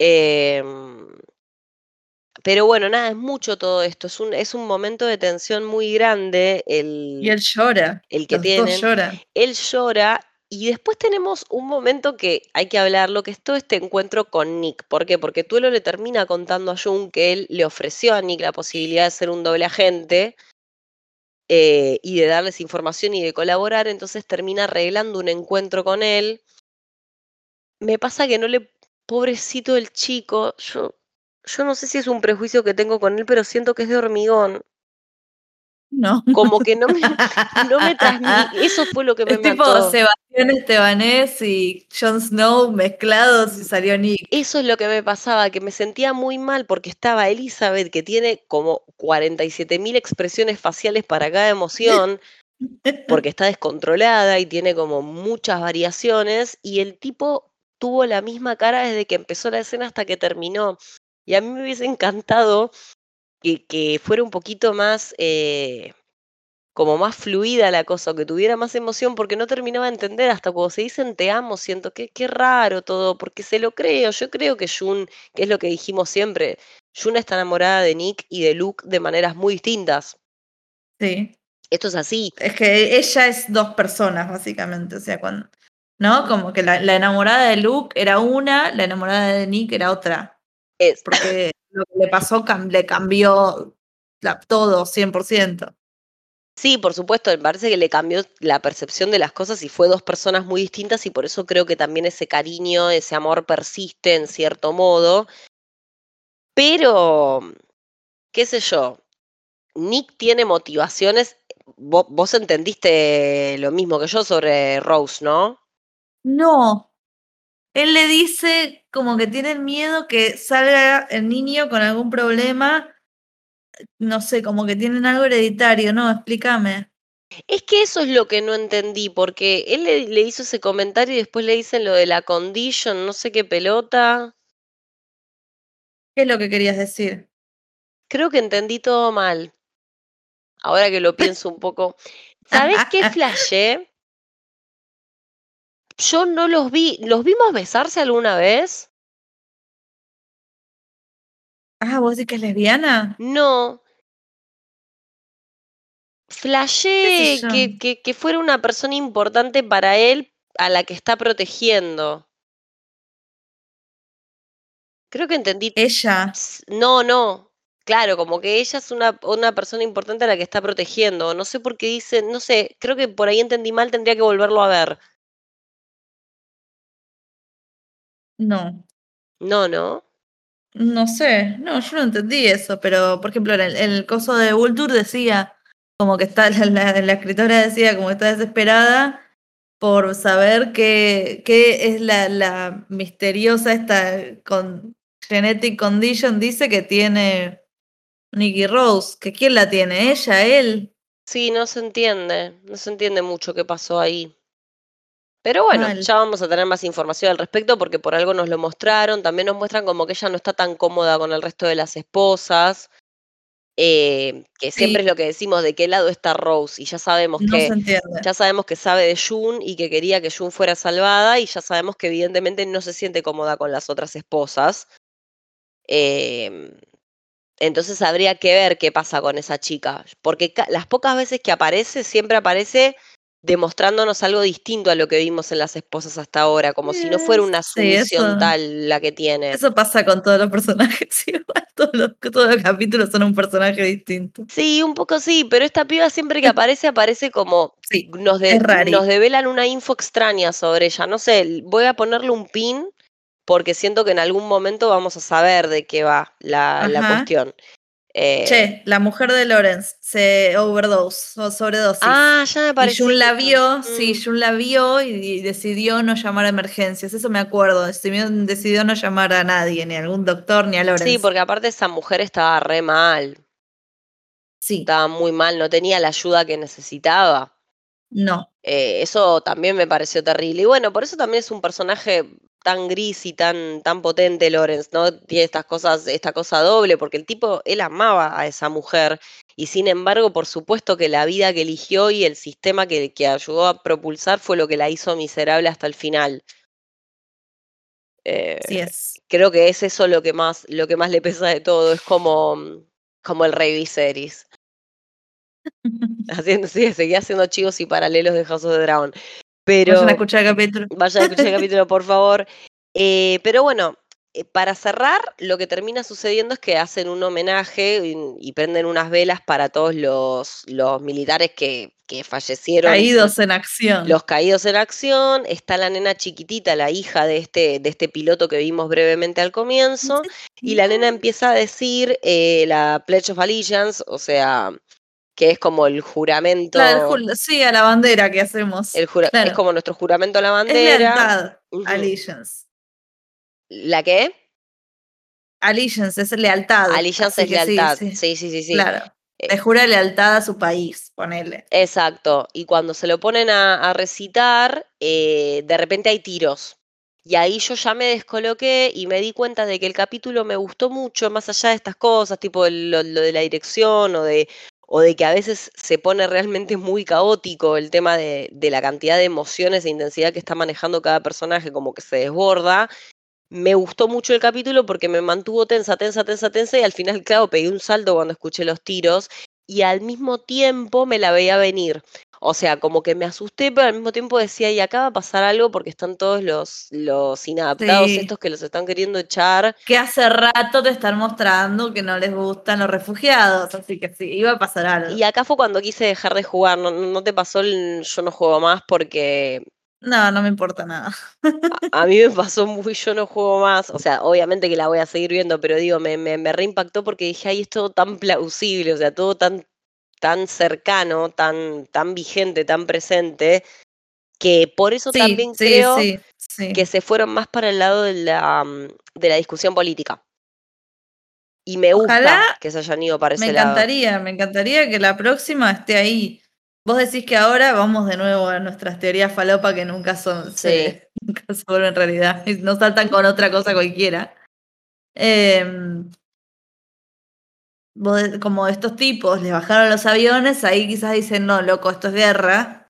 Em, pero bueno, nada, es mucho todo esto, es un, es un momento de tensión muy grande el, Y él llora. el que lloran. Él llora y después tenemos un momento que hay que hablarlo, que es todo este encuentro con Nick. ¿Por qué? Porque Tuelo le termina contando a Jun que él le ofreció a Nick la posibilidad de ser un doble agente eh, y de darles información y de colaborar, entonces termina arreglando un encuentro con él. Me pasa que no le... Pobrecito el chico, yo, yo no sé si es un prejuicio que tengo con él, pero siento que es de hormigón. No. Como que no me, no me transmite... Eso fue lo que me Es tipo. Sebastián Estebanés y Jon Snow mezclados y salió Nick. Eso es lo que me pasaba, que me sentía muy mal porque estaba Elizabeth, que tiene como 47.000 expresiones faciales para cada emoción, porque está descontrolada y tiene como muchas variaciones, y el tipo tuvo la misma cara desde que empezó la escena hasta que terminó. Y a mí me hubiese encantado que, que fuera un poquito más, eh, como más fluida la cosa, o que tuviera más emoción, porque no terminaba de entender hasta cuando se dicen te amo, siento que qué raro todo, porque se lo creo, yo creo que Jun, que es lo que dijimos siempre, Jun está enamorada de Nick y de Luke de maneras muy distintas. Sí. Esto es así. Es que ella es dos personas, básicamente. O sea, cuando. ¿No? Como que la, la enamorada de Luke era una, la enamorada de Nick era otra. Es, Porque lo que le pasó le cambió la- todo 100%. sí, por supuesto, me parece que le cambió la percepción de las cosas y fue dos personas muy distintas y por eso creo que también ese cariño, ese amor persiste en cierto modo. Pero, qué sé yo, Nick tiene motivaciones. Vos, vos entendiste lo mismo que yo sobre Rose, ¿no? No. Él le dice como que tienen miedo que salga el niño con algún problema. No sé, como que tienen algo hereditario, ¿no? Explícame. Es que eso es lo que no entendí, porque él le, le hizo ese comentario y después le dicen lo de la condition, no sé qué pelota. ¿Qué es lo que querías decir? Creo que entendí todo mal. Ahora que lo pienso un poco. ¿Sabés qué flashé? Yo no los vi. ¿Los vimos besarse alguna vez? Ah, ¿vos decís que es lesbiana? No. Flashé que, que, que fuera una persona importante para él a la que está protegiendo. Creo que entendí. Ella. No, no. Claro, como que ella es una, una persona importante a la que está protegiendo. No sé por qué dice, no sé, creo que por ahí entendí mal, tendría que volverlo a ver. No, No, ¿no? no sé, no, yo no entendí eso, pero por ejemplo, en el, en el coso de Vulture decía, como que está, la, la- la escritora decía, como que está desesperada por saber qué, qué es la, la misteriosa esta con genetic condition, dice que tiene Nicky Rose, que quién la tiene, ella, él. Sí, no se entiende, no se entiende mucho qué pasó ahí. Pero bueno, Mal. ya vamos a tener más información al respecto porque por algo nos lo mostraron. También nos muestran como que ella no está tan cómoda con el resto de las esposas. eh, que siempre Sí. es lo que decimos de qué lado está Rose. Y ya sabemos No que ya sabemos que sabe de June y que quería que June fuera salvada. Y ya sabemos que evidentemente no se siente cómoda con las otras esposas. Em, entonces habría que ver qué pasa con esa chica. Porque las pocas veces que aparece, siempre aparece demostrándonos algo distinto a lo que vimos en las esposas hasta ahora, como si no fuera una Sí, eso- tal la que tiene. Eso pasa con todos los personajes igual, todos los, todos los capítulos son un personaje distinto. Sí, un poco sí, pero esta piba siempre que aparece, aparece como Sí, nos, de- nos develan una info extraña sobre ella. No sé, voy a ponerle un pin porque siento que en algún momento vamos a saber de qué va la, la cuestión. Eh, Che, la mujer de Lawrence se overdose o sobredosis. ah, ya me y pareció. Jun la vio, sí, Mm. Jun la vio y, y decidió no llamar a emergencias. Eso me acuerdo. Decidió, decidió no llamar a nadie, ni a algún doctor, ni a Lawrence. Sí, porque aparte esa mujer estaba re mal, Sí, estaba muy mal, no tenía la ayuda que necesitaba. no. Eh, eso también me pareció terrible. Y bueno, por eso también es un personaje tan gris y tan, tan potente, Lawrence, ¿no? Tiene estas cosas, esta cosa doble, porque el tipo, él amaba a esa mujer, y sin embargo, por supuesto que la vida que eligió y el sistema que, que ayudó a propulsar fue lo que la hizo miserable hasta el final. Eh, Sí es. creo que es eso lo que más, lo que más le pesa de todo, es como, como el rey Viserys. Haciendo, sí, seguía haciendo chivos y paralelos de House of the Dragon. Pero Vayan a escuchar el capítulo. vayan a escuchar el capítulo, por favor. Eh, pero bueno, eh, para cerrar, lo que termina sucediendo es que hacen un homenaje y, y prenden unas velas para todos los, los militares que, que fallecieron. Caídos en acción. Los caídos en acción. Está la nena chiquitita, la hija de este, de este piloto que vimos brevemente al comienzo. Y la nena empieza a decir eh, la Pledge of Allegiance, o sea, que es como el juramento. Claro, el jul- sí, a la bandera que hacemos. el jura- claro. Es como nuestro juramento a la Es bandera. lealtad. Ujú. Allegiance. ¿La qué? Allegiance es lealtad. Allegiance es lealtad. sí, Sí, sí, sí, sí. Claro. Eh, Le jura lealtad a su país, ponele. Exacto. Y cuando se lo ponen a, a recitar, eh, de repente hay tiros. Y ahí yo ya me descoloqué y me di cuenta de que el capítulo me gustó mucho, más allá de estas cosas, tipo lo, lo de la dirección o de, o de que a veces se pone realmente muy caótico el tema de, de la cantidad de emociones e intensidad que está manejando cada personaje, como que se desborda. Me gustó mucho el capítulo porque me mantuvo tensa, tensa, tensa, tensa y al final, claro, pegué un salto cuando escuché los tiros y al mismo tiempo me la veía venir. O sea, como que me asusté, pero al mismo tiempo decía, y acá va a pasar algo porque están todos los, los inadaptados Sí. estos que los están queriendo echar. Que hace rato te están mostrando que no les gustan los refugiados, así que sí, iba a pasar algo. Y acá fue cuando quise dejar de jugar, no, no te pasó el yo no juego más porque No, no me importa nada. a mí me pasó muy yo no juego más. O sea, obviamente que la voy a seguir viendo, pero digo, me, me, me reimpactó porque dije, ay, es todo tan plausible, o sea, todo tan, tan cercano, tan, tan vigente, tan presente, que por eso Sí, también sí, creo sí, que se fueron más para el lado de la, mm, de la discusión política. Y me gusta Ojalá, que se hayan ido para Me ese lado. encantaría, me encantaría que la próxima esté ahí. Vos decís que ahora vamos de nuevo a nuestras teorías falopa que nunca son, se, nunca se vuelven realidad. No saltan con otra cosa cualquiera. Em, como estos tipos les bajaron los aviones, ahí quizás dicen, no, loco, esto es guerra.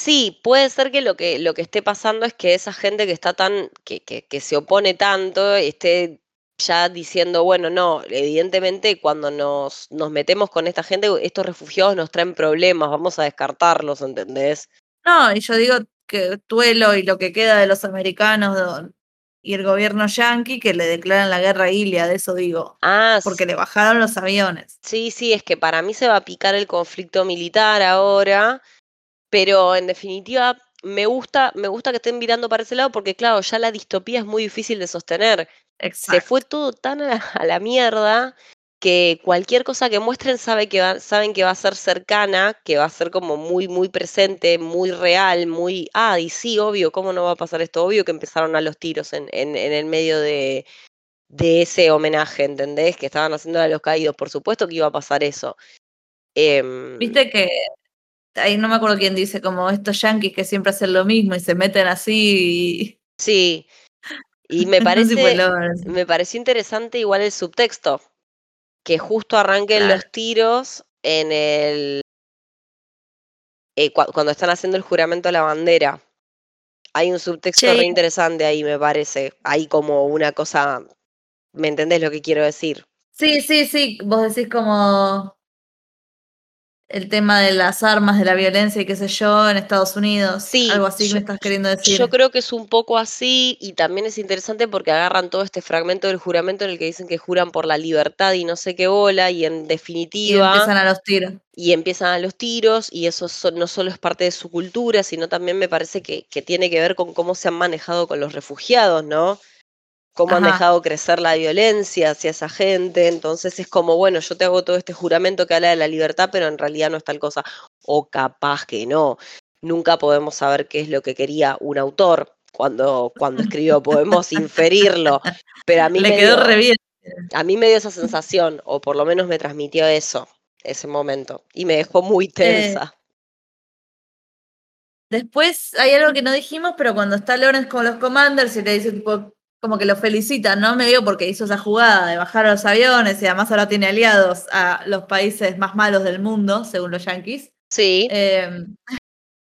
Sí, puede ser que lo que, lo que esté pasando es que esa gente que está tan, que, que, que se opone tanto, esté ya diciendo, bueno, no, evidentemente cuando nos, nos metemos con esta gente, estos refugiados nos traen problemas, vamos a descartarlos, ¿entendés? No, y yo digo que Tuelo y lo que queda de los americanos, y el gobierno yanqui que le declaran la guerra a Gilead, de eso digo. Ah, Porque le bajaron los aviones. sí, sí, es que para mí se va a picar el conflicto militar ahora, pero en definitiva me gusta, me gusta que estén mirando para ese lado porque claro, ya la distopía es muy difícil de sostener. Se Exacto. fue todo tan a la, a la mierda que cualquier cosa que muestren sabe que va- saben que va a ser cercana, que va a ser como muy, muy presente, muy real, muy, ah, y sí, obvio, ¿cómo no va a pasar esto? Obvio que empezaron a los tiros en, en, en el medio de, de ese homenaje, ¿entendés? Que estaban haciendo a los caídos, por supuesto que iba a pasar eso. Em, Viste que ahí no me acuerdo quién dice, como estos yanquis que siempre hacen lo mismo y se meten así sí, y me parece, me pareció interesante igual el subtexto, que justo arranquen Claro. los tiros en el eh, cua- cuando están haciendo el juramento a la bandera. Hay un subtexto re interesante ahí, me parece. Hay como una cosa, ¿me entendés lo que quiero decir? Sí, sí, sí, vos decís como el tema de las armas, de la violencia y qué sé yo en Estados Unidos. Sí, Algo así yo, me estás queriendo yo decir. creo que es un poco así y también es interesante porque agarran todo este fragmento del juramento en el que dicen que juran por la libertad y no sé qué bola y en Y definitiva empiezan a los tiros. y empiezan a los tiros y eso so- no solo es parte de su cultura, sino también me parece que, que tiene que ver con cómo se han manejado con los refugiados, ¿no? Cómo han dejado crecer la violencia hacia esa gente. Entonces es como, bueno, yo te hago todo este juramento que habla de la libertad, pero en realidad no es tal cosa. O capaz que no. Nunca podemos saber qué es lo que quería un autor cuando, cuando escribió, podemos inferirlo. Pero a mí Le me quedó dio- re bien. a mí me dio esa sensación, o por lo menos me transmitió eso, ese momento, y me dejó muy tensa. Después hay algo que no dijimos, pero cuando está Lawrence con los commanders y le dice tipo, como que lo felicitan, ¿no? Me digo porque hizo esa jugada de bajar a los aviones y además ahora tiene aliados a los países más malos del mundo, según los yankees. Sí, Eh,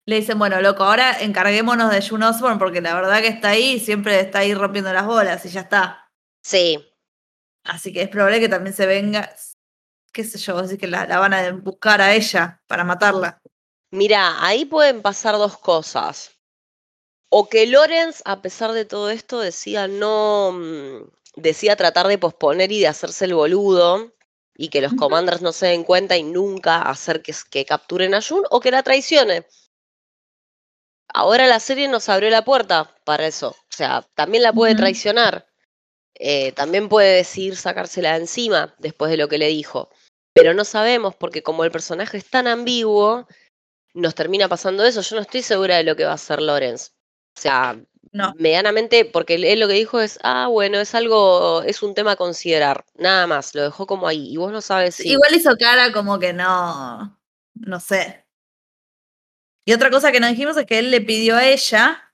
le dicen, bueno, loco, ahora encarguémonos de June Osborne porque la verdad que está ahí y siempre está ahí rompiendo las bolas y ya está. sí, Así que es probable que también se venga, qué sé yo, así que la, la van a buscar a ella para matarla. Mira, ahí pueden pasar dos cosas. O que Lorenz, a pesar de todo esto, decida no, mm, decida tratar de posponer y de hacerse el boludo y que los commanders no se den cuenta y nunca hacer que, que capturen a Jun o que la traicione. Ahora la serie nos abrió la puerta para eso. O sea, también la puede traicionar. Eh, también puede decidir sacársela de encima después de lo que le dijo. Pero no sabemos porque como el personaje es tan ambiguo, nos termina pasando eso. Yo no estoy segura de lo que va a hacer Lorenz. O sea, No. medianamente, porque él, lo que dijo es, ah, bueno, es algo, es un tema a considerar. Nada más, lo dejó como ahí. Y vos no sabes si... Igual hizo cara como que no, no sé. Y otra cosa que no dijimos es que él le pidió a ella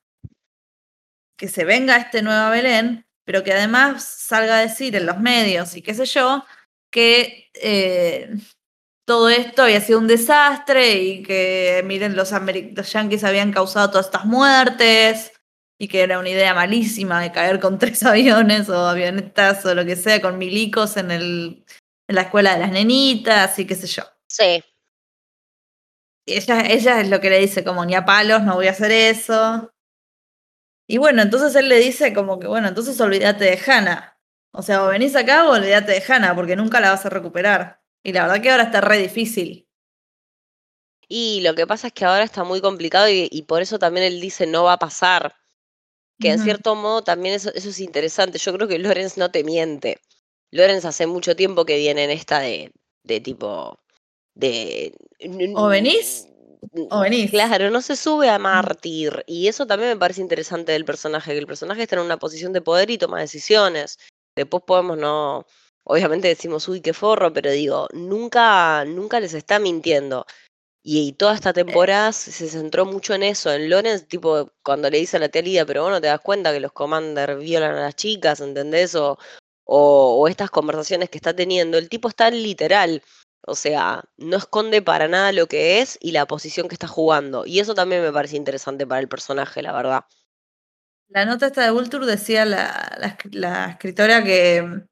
que se venga a este Nueva Belén, pero que además salga a decir en los medios y qué sé yo, que eh, todo esto había sido un desastre y que, miren, los, los yanquis habían causado todas estas muertes y que era una idea malísima de caer con tres aviones o avionetas o lo que sea, con milicos en, el, en la escuela de las nenitas y qué sé yo. Sí, Y ella, ella es lo que le dice, como ni a palos, no voy a hacer eso. Y bueno, entonces él le dice como que, bueno, entonces olvídate de Hannah. O sea, o venís acá o olvídate de Hannah, porque nunca la vas a recuperar. Y la verdad que ahora está re difícil. y lo que pasa es que ahora está muy complicado y, y por eso también él dice no va a pasar. Que en cierto modo también eso, eso es interesante. Yo creo que Lorenz no te miente. Lorenz hace mucho tiempo que viene en esta de, de tipo de O venís o venís. Claro, no se sube a mártir. Y eso también me parece interesante del personaje, que el personaje está en una posición de poder y toma decisiones. Después podemos no. Obviamente decimos, uy, qué forro, pero digo, nunca, nunca les está mintiendo. Y, y toda esta temporada se centró mucho en eso, en Lorenz, tipo, cuando le dice a la tía pero vos no te das cuenta que los Commander violan a las chicas, ¿entendés? O, o, o estas conversaciones que está teniendo. El tipo está literal. O sea, no esconde para nada lo que es y la posición que está jugando. Y eso también me parece interesante para el personaje, la verdad. La nota esta de Vulture decía la, la, esc- la escritora que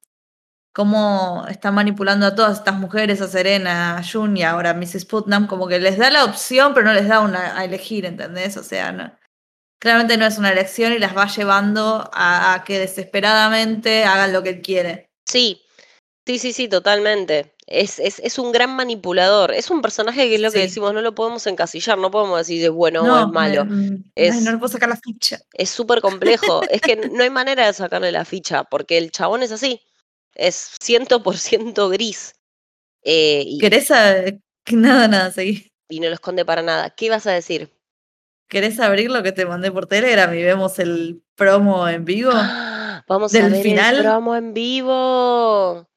cómo está manipulando a todas estas mujeres, a Serena, a June y ahora a Mrs. Putnam, como que les da la opción, pero no les da una a elegir, ¿entendés? O sea, no, claramente no es una elección y las va llevando a, a que desesperadamente hagan lo que él quiere. Sí, sí, sí, sí, totalmente. Es, es, es un gran manipulador. Es un personaje que es lo que decimos, no lo podemos encasillar, no podemos decir es bueno o es malo. me- ay, Es- no le puedo sacar la ficha. Es súper complejo. es que no hay manera de sacarle la ficha, porque el chabón es así. Es 100% gris. Eh, y, ¿Querés saber? Nada, nada, seguí. y no lo esconde para nada. ¿Qué ibas a decir? ¿Querés abrir lo que te mandé por Telegram y vemos el promo en vivo? ¡Ah! Vamos a ¿Del ver final? el promo en vivo.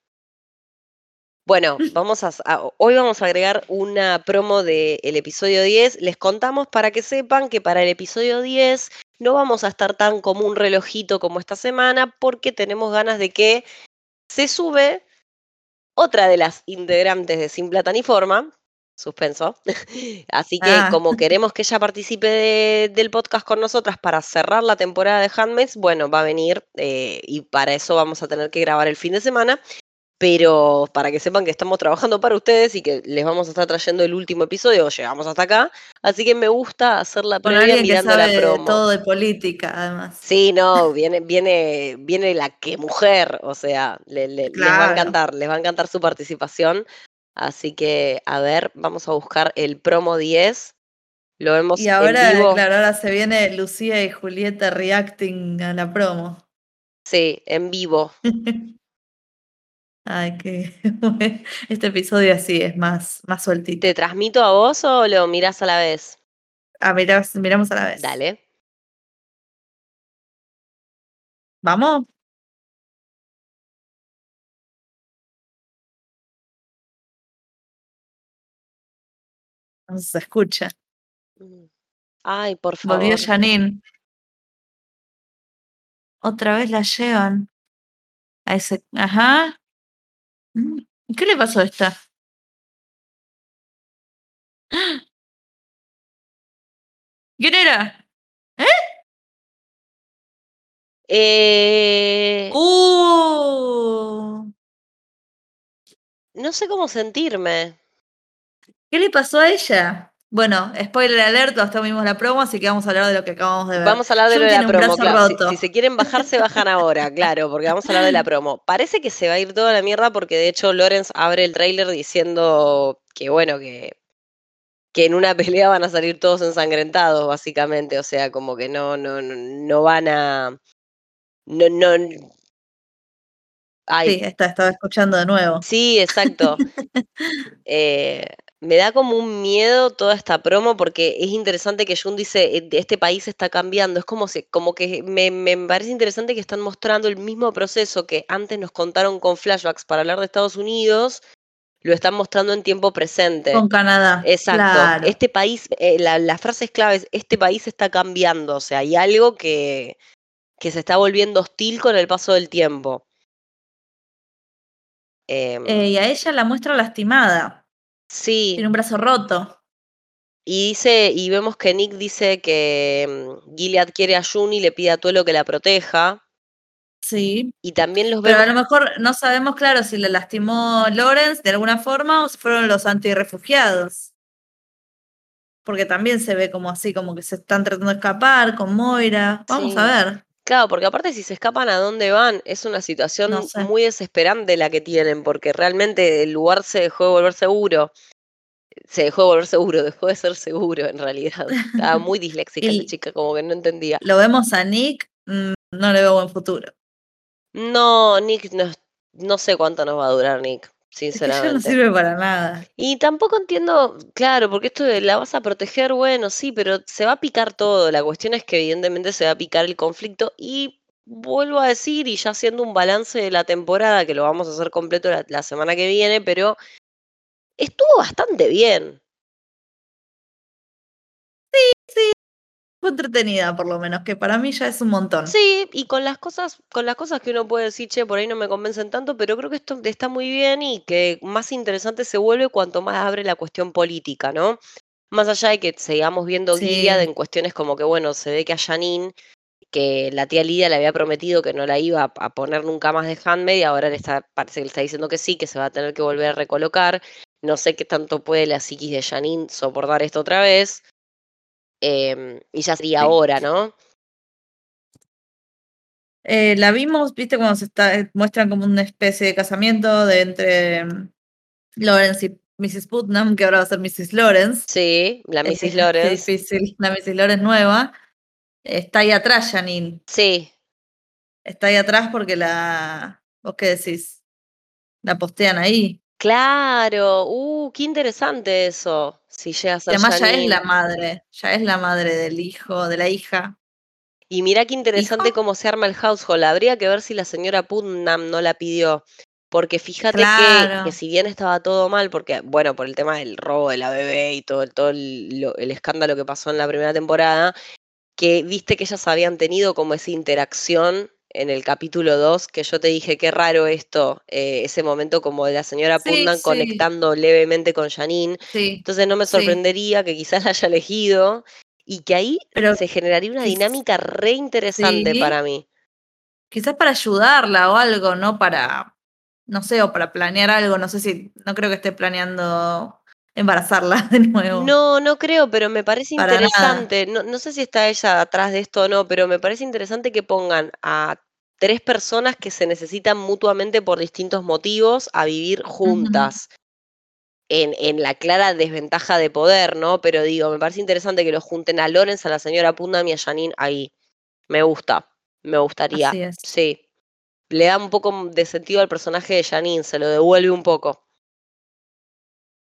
Bueno, vamos a, a- hoy vamos a agregar una promo del episodio 10. Les contamos para que sepan que para el episodio 10 no vamos a estar tan como un relojito como esta semana porque tenemos ganas de que se sube otra de las integrantes de Sin Plata ni Forma, suspenso. Así que Ah. como queremos que ella participe de- del podcast con nosotras para cerrar la temporada de Handmaids, bueno, va a venir eh, y para eso vamos a tener que grabar el fin de semana. Pero para que sepan que estamos trabajando para ustedes y que les vamos a estar trayendo el último episodio, llegamos hasta acá. Así que me gusta hacer la previa que mirando sabe la de promo. todo de política, además. Sí, no, viene, viene, viene la que mujer, o sea, le- le- les va a encantar, les va a encantar su participación. Así que, a ver, vamos a buscar el promo 10. Lo vemos Y en ahora, vivo. claro, ahora se viene Lucía y Julieta reacting a la promo. Sí, en vivo. Ay, que este episodio así es más, más sueltito. ¿Te transmito a vos o lo mirás a la vez? Ah, mirá, miramos a la vez. Dale. ¿Vamos? No se escucha. Mm. Ay, por favor. Volvió Janine. Otra vez la llevan. A ese. Ajá. Mm, ¿Qué le pasó a esta? ¿Quién era? Eh, ¡Uh! no sé cómo sentirme. ¿Qué le pasó a ella? Bueno, spoiler alert, hasta vimos la promo, así que vamos a hablar de lo que acabamos de ver. Vamos a hablar de lo de la promo, claro. Si, se quieren bajar, se bajan ahora, claro, porque vamos a hablar de la promo. Parece que se va a ir toda la mierda porque de hecho Lorenz abre el tráiler diciendo que bueno, que, que en una pelea van a salir todos ensangrentados, básicamente. O sea, como que no, no, no, no van a. No, no. Ay, Sí, esta estaba escuchando de nuevo. Sí, exacto. Eh, me da como un miedo toda esta promo porque es interesante que Jun dice, "Eh, este país está cambiando. Es como, si, como que me, me parece interesante que están mostrando el mismo proceso que antes nos contaron con flashbacks para hablar de Estados Unidos, lo están mostrando en tiempo presente. Con Canadá. Exacto. Claro. Este país, eh, la, la frase es clave, es, este país está cambiando. O sea, hay algo que, que se está volviendo hostil con el paso del tiempo. Em, Eh, y a ella la muestra lastimada. Sí. Tiene un brazo roto. Y dice, y vemos que Nick dice que mm, Gilead quiere a June y le pide a Tuelo que la proteja. Sí. Y también los Pero a lo mejor no sabemos, claro, si le lastimó Lawrence de alguna forma o si fueron los antirrefugiados. Porque también se ve como así, como que se están tratando de escapar con Moira. Vamos Sí. a ver. Claro, porque aparte si se escapan a dónde van, es una situación No sé. muy desesperante la que tienen, porque realmente el lugar se dejó de volver seguro. Se dejó de volver seguro, dejó de ser seguro en realidad. Estaba muy disléxica Y- chica, como que no entendía. Lo vemos a Nick, mm, no le veo buen futuro. No, Nick, no, no sé cuánto nos va a durar Nick, Es que ya no sinceramente. sirve para nada. Y tampoco entiendo, claro, porque esto de la vas a proteger, bueno, sí, pero se va a picar todo. La cuestión es que evidentemente se va a picar el conflicto y vuelvo a decir, y ya haciendo un balance de la temporada, que lo vamos a hacer completo la, la semana que viene, pero estuvo bastante bien. Fue entretenida, por lo menos, que para mí ya es un montón. Sí, y con las cosas, con las cosas que uno puede decir, che, por ahí no me convencen tanto, pero creo que esto está muy bien y que más interesante se vuelve cuanto más abre la cuestión política, ¿no? Más allá de que sigamos viendo Sí. Gilead en cuestiones como que, bueno, se ve que a Janine, que la tía Lidia le había prometido que no la iba a, poner nunca más de handmaid, y ahora le está, parece que le está diciendo que sí, que se va a tener que volver a recolocar. No sé qué tanto puede la psiquis de Janine soportar esto otra vez. Em, y ya sería Sí. hora, ¿no? Eh, la vimos, viste, cuando se está, eh, muestran como una especie de casamiento de entre mm, Lawrence y Mrs. Putnam, que ahora va a ser Mrs. Lawrence. Sí, la Mrs. Lawrence. difícil, la Mrs. Lawrence nueva. Está ahí atrás, Janine. Sí, Está ahí atrás porque la. ¿Vos qué decís? La postean ahí. Claro. Uh, qué interesante eso. Si llega a además ya es la madre, ya es la madre del hijo, de la hija. Y mirá qué interesante ¿Hijo? cómo se arma el household. Habría que ver si la señora Putnam no la pidió. Porque fíjate que, Claro. que si bien estaba todo mal, porque, bueno, por el tema del robo de la bebé y todo, el- todo el, lo- el escándalo que pasó en la primera temporada, que viste que ellas habían tenido como esa interacción en el capítulo 2, que yo te dije qué raro esto, eh, ese momento como de la señora Sí, sí. conectando levemente con Janine. Sí, Entonces no me sorprendería que quizás la haya elegido y que ahí Pero se generaría una dinámica re interesante para mí. quizás para ayudarla o algo, no para, no sé, o para planear algo. No sé si, no creo que esté planeando embarazarla de nuevo. No, no creo, pero me parece Para interesante. No, no sé si está ella atrás de esto o no, pero me parece interesante que pongan a tres personas que se necesitan mutuamente por distintos motivos a vivir juntas. En, en la clara desventaja de poder, ¿no? Pero digo, me parece interesante que lo junten a Lorenz, a la señora Pundam y a Janine ahí. Me gusta, me gustaría. Así es. Sí. Le da un poco de sentido al personaje de Janine, se lo devuelve un poco.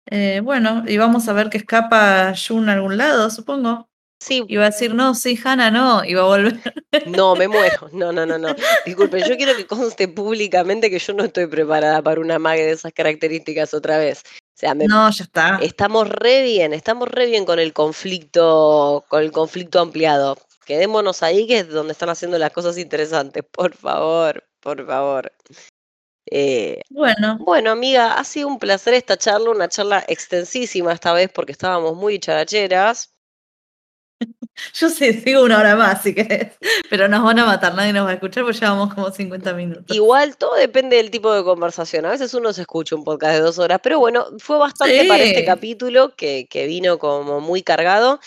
Eh, bueno, y vamos a ver que escapa Jun a algún lado, supongo. Sí, Y va a decir, no, sí, Hannah, no. Y va a volver. No, me muero. No, no, no, no. Disculpe, yo quiero que conste públicamente que yo no estoy preparada para una mague de esas características otra vez. O sea, me- No, ya está. estamos re bien, estamos re bien con el conflicto, con el conflicto ampliado. Quedémonos ahí, que es donde están haciendo las cosas interesantes. Por favor, por favor. Eh, Bueno, bueno, amiga, ha sido un placer esta charla, una charla extensísima esta vez porque estábamos muy characheras. yo sí sigo una hora más si querés. Pero nos van a matar, nadie nos va a escuchar porque llevamos como 50 minutos. Igual todo depende del tipo de conversación. A veces uno se escucha un podcast de dos horas, pero bueno, fue bastante para este capítulo que, que vino como muy cargado.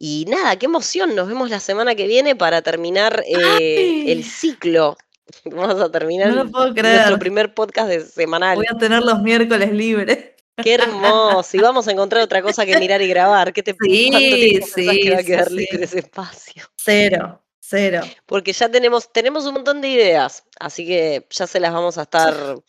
Y nada, qué emoción. Nos vemos la semana que viene para terminar eh, el ciclo. Vamos a terminar No lo nuestro primer podcast de semanal. Voy a tener los miércoles libres. Qué hermoso. Y vamos a encontrar otra cosa que mirar y grabar. ¿Qué te Sí, ¿Cuánto tiempo pensás sí, que va a sí, quedar sí. libre ese espacio? Cero, cero. Porque ya tenemos, tenemos un montón de ideas. Así que ya se las vamos a estar Ya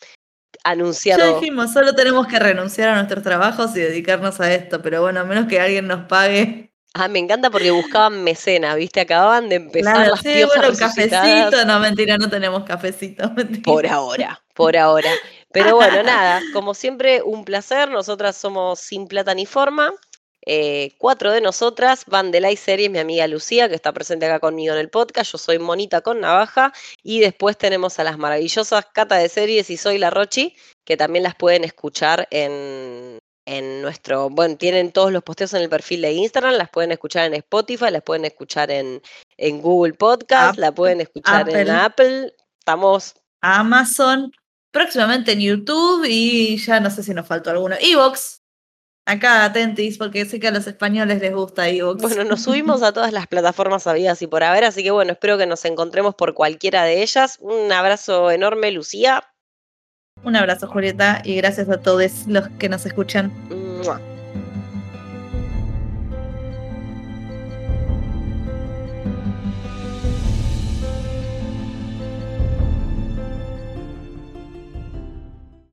anunciando. dijimos, solo tenemos que renunciar a nuestros trabajos y dedicarnos a esto, pero bueno, a menos que alguien nos pague. Ah, me encanta porque buscaban mecenas, ¿viste? Acababan de empezar Claro, las sí, bueno, cafecito. No, mentira, no tenemos cafecito. mentira. por ahora, por ahora. Pero bueno, nada, como siempre, un placer. Nosotras somos Sin Plata ni Forma. Eh, cuatro de nosotras, van de Live Series, mi amiga Lucía, que está presente acá conmigo en el podcast. Yo soy Monita con Navaja. Y después tenemos a las maravillosas Cata de Series y Soy la Rochi, que también las pueden escuchar en, en nuestro. Bueno, tienen todos los posteos en el perfil de Instagram, las pueden escuchar en Spotify, las pueden escuchar en, en Google Podcast, la pueden escuchar en Apple. Apple. Estamos Amazon, próximamente en YouTube y ya no sé si nos faltó alguno. Evox. Acá atentis, porque sé que a los españoles les gusta Evox. Bueno, nos subimos a todas las plataformas habidas y por haber, así que bueno, espero que nos encontremos por cualquiera de ellas. Un abrazo enorme, Lucía. Un abrazo, Julieta, y gracias a todos los que nos escuchan.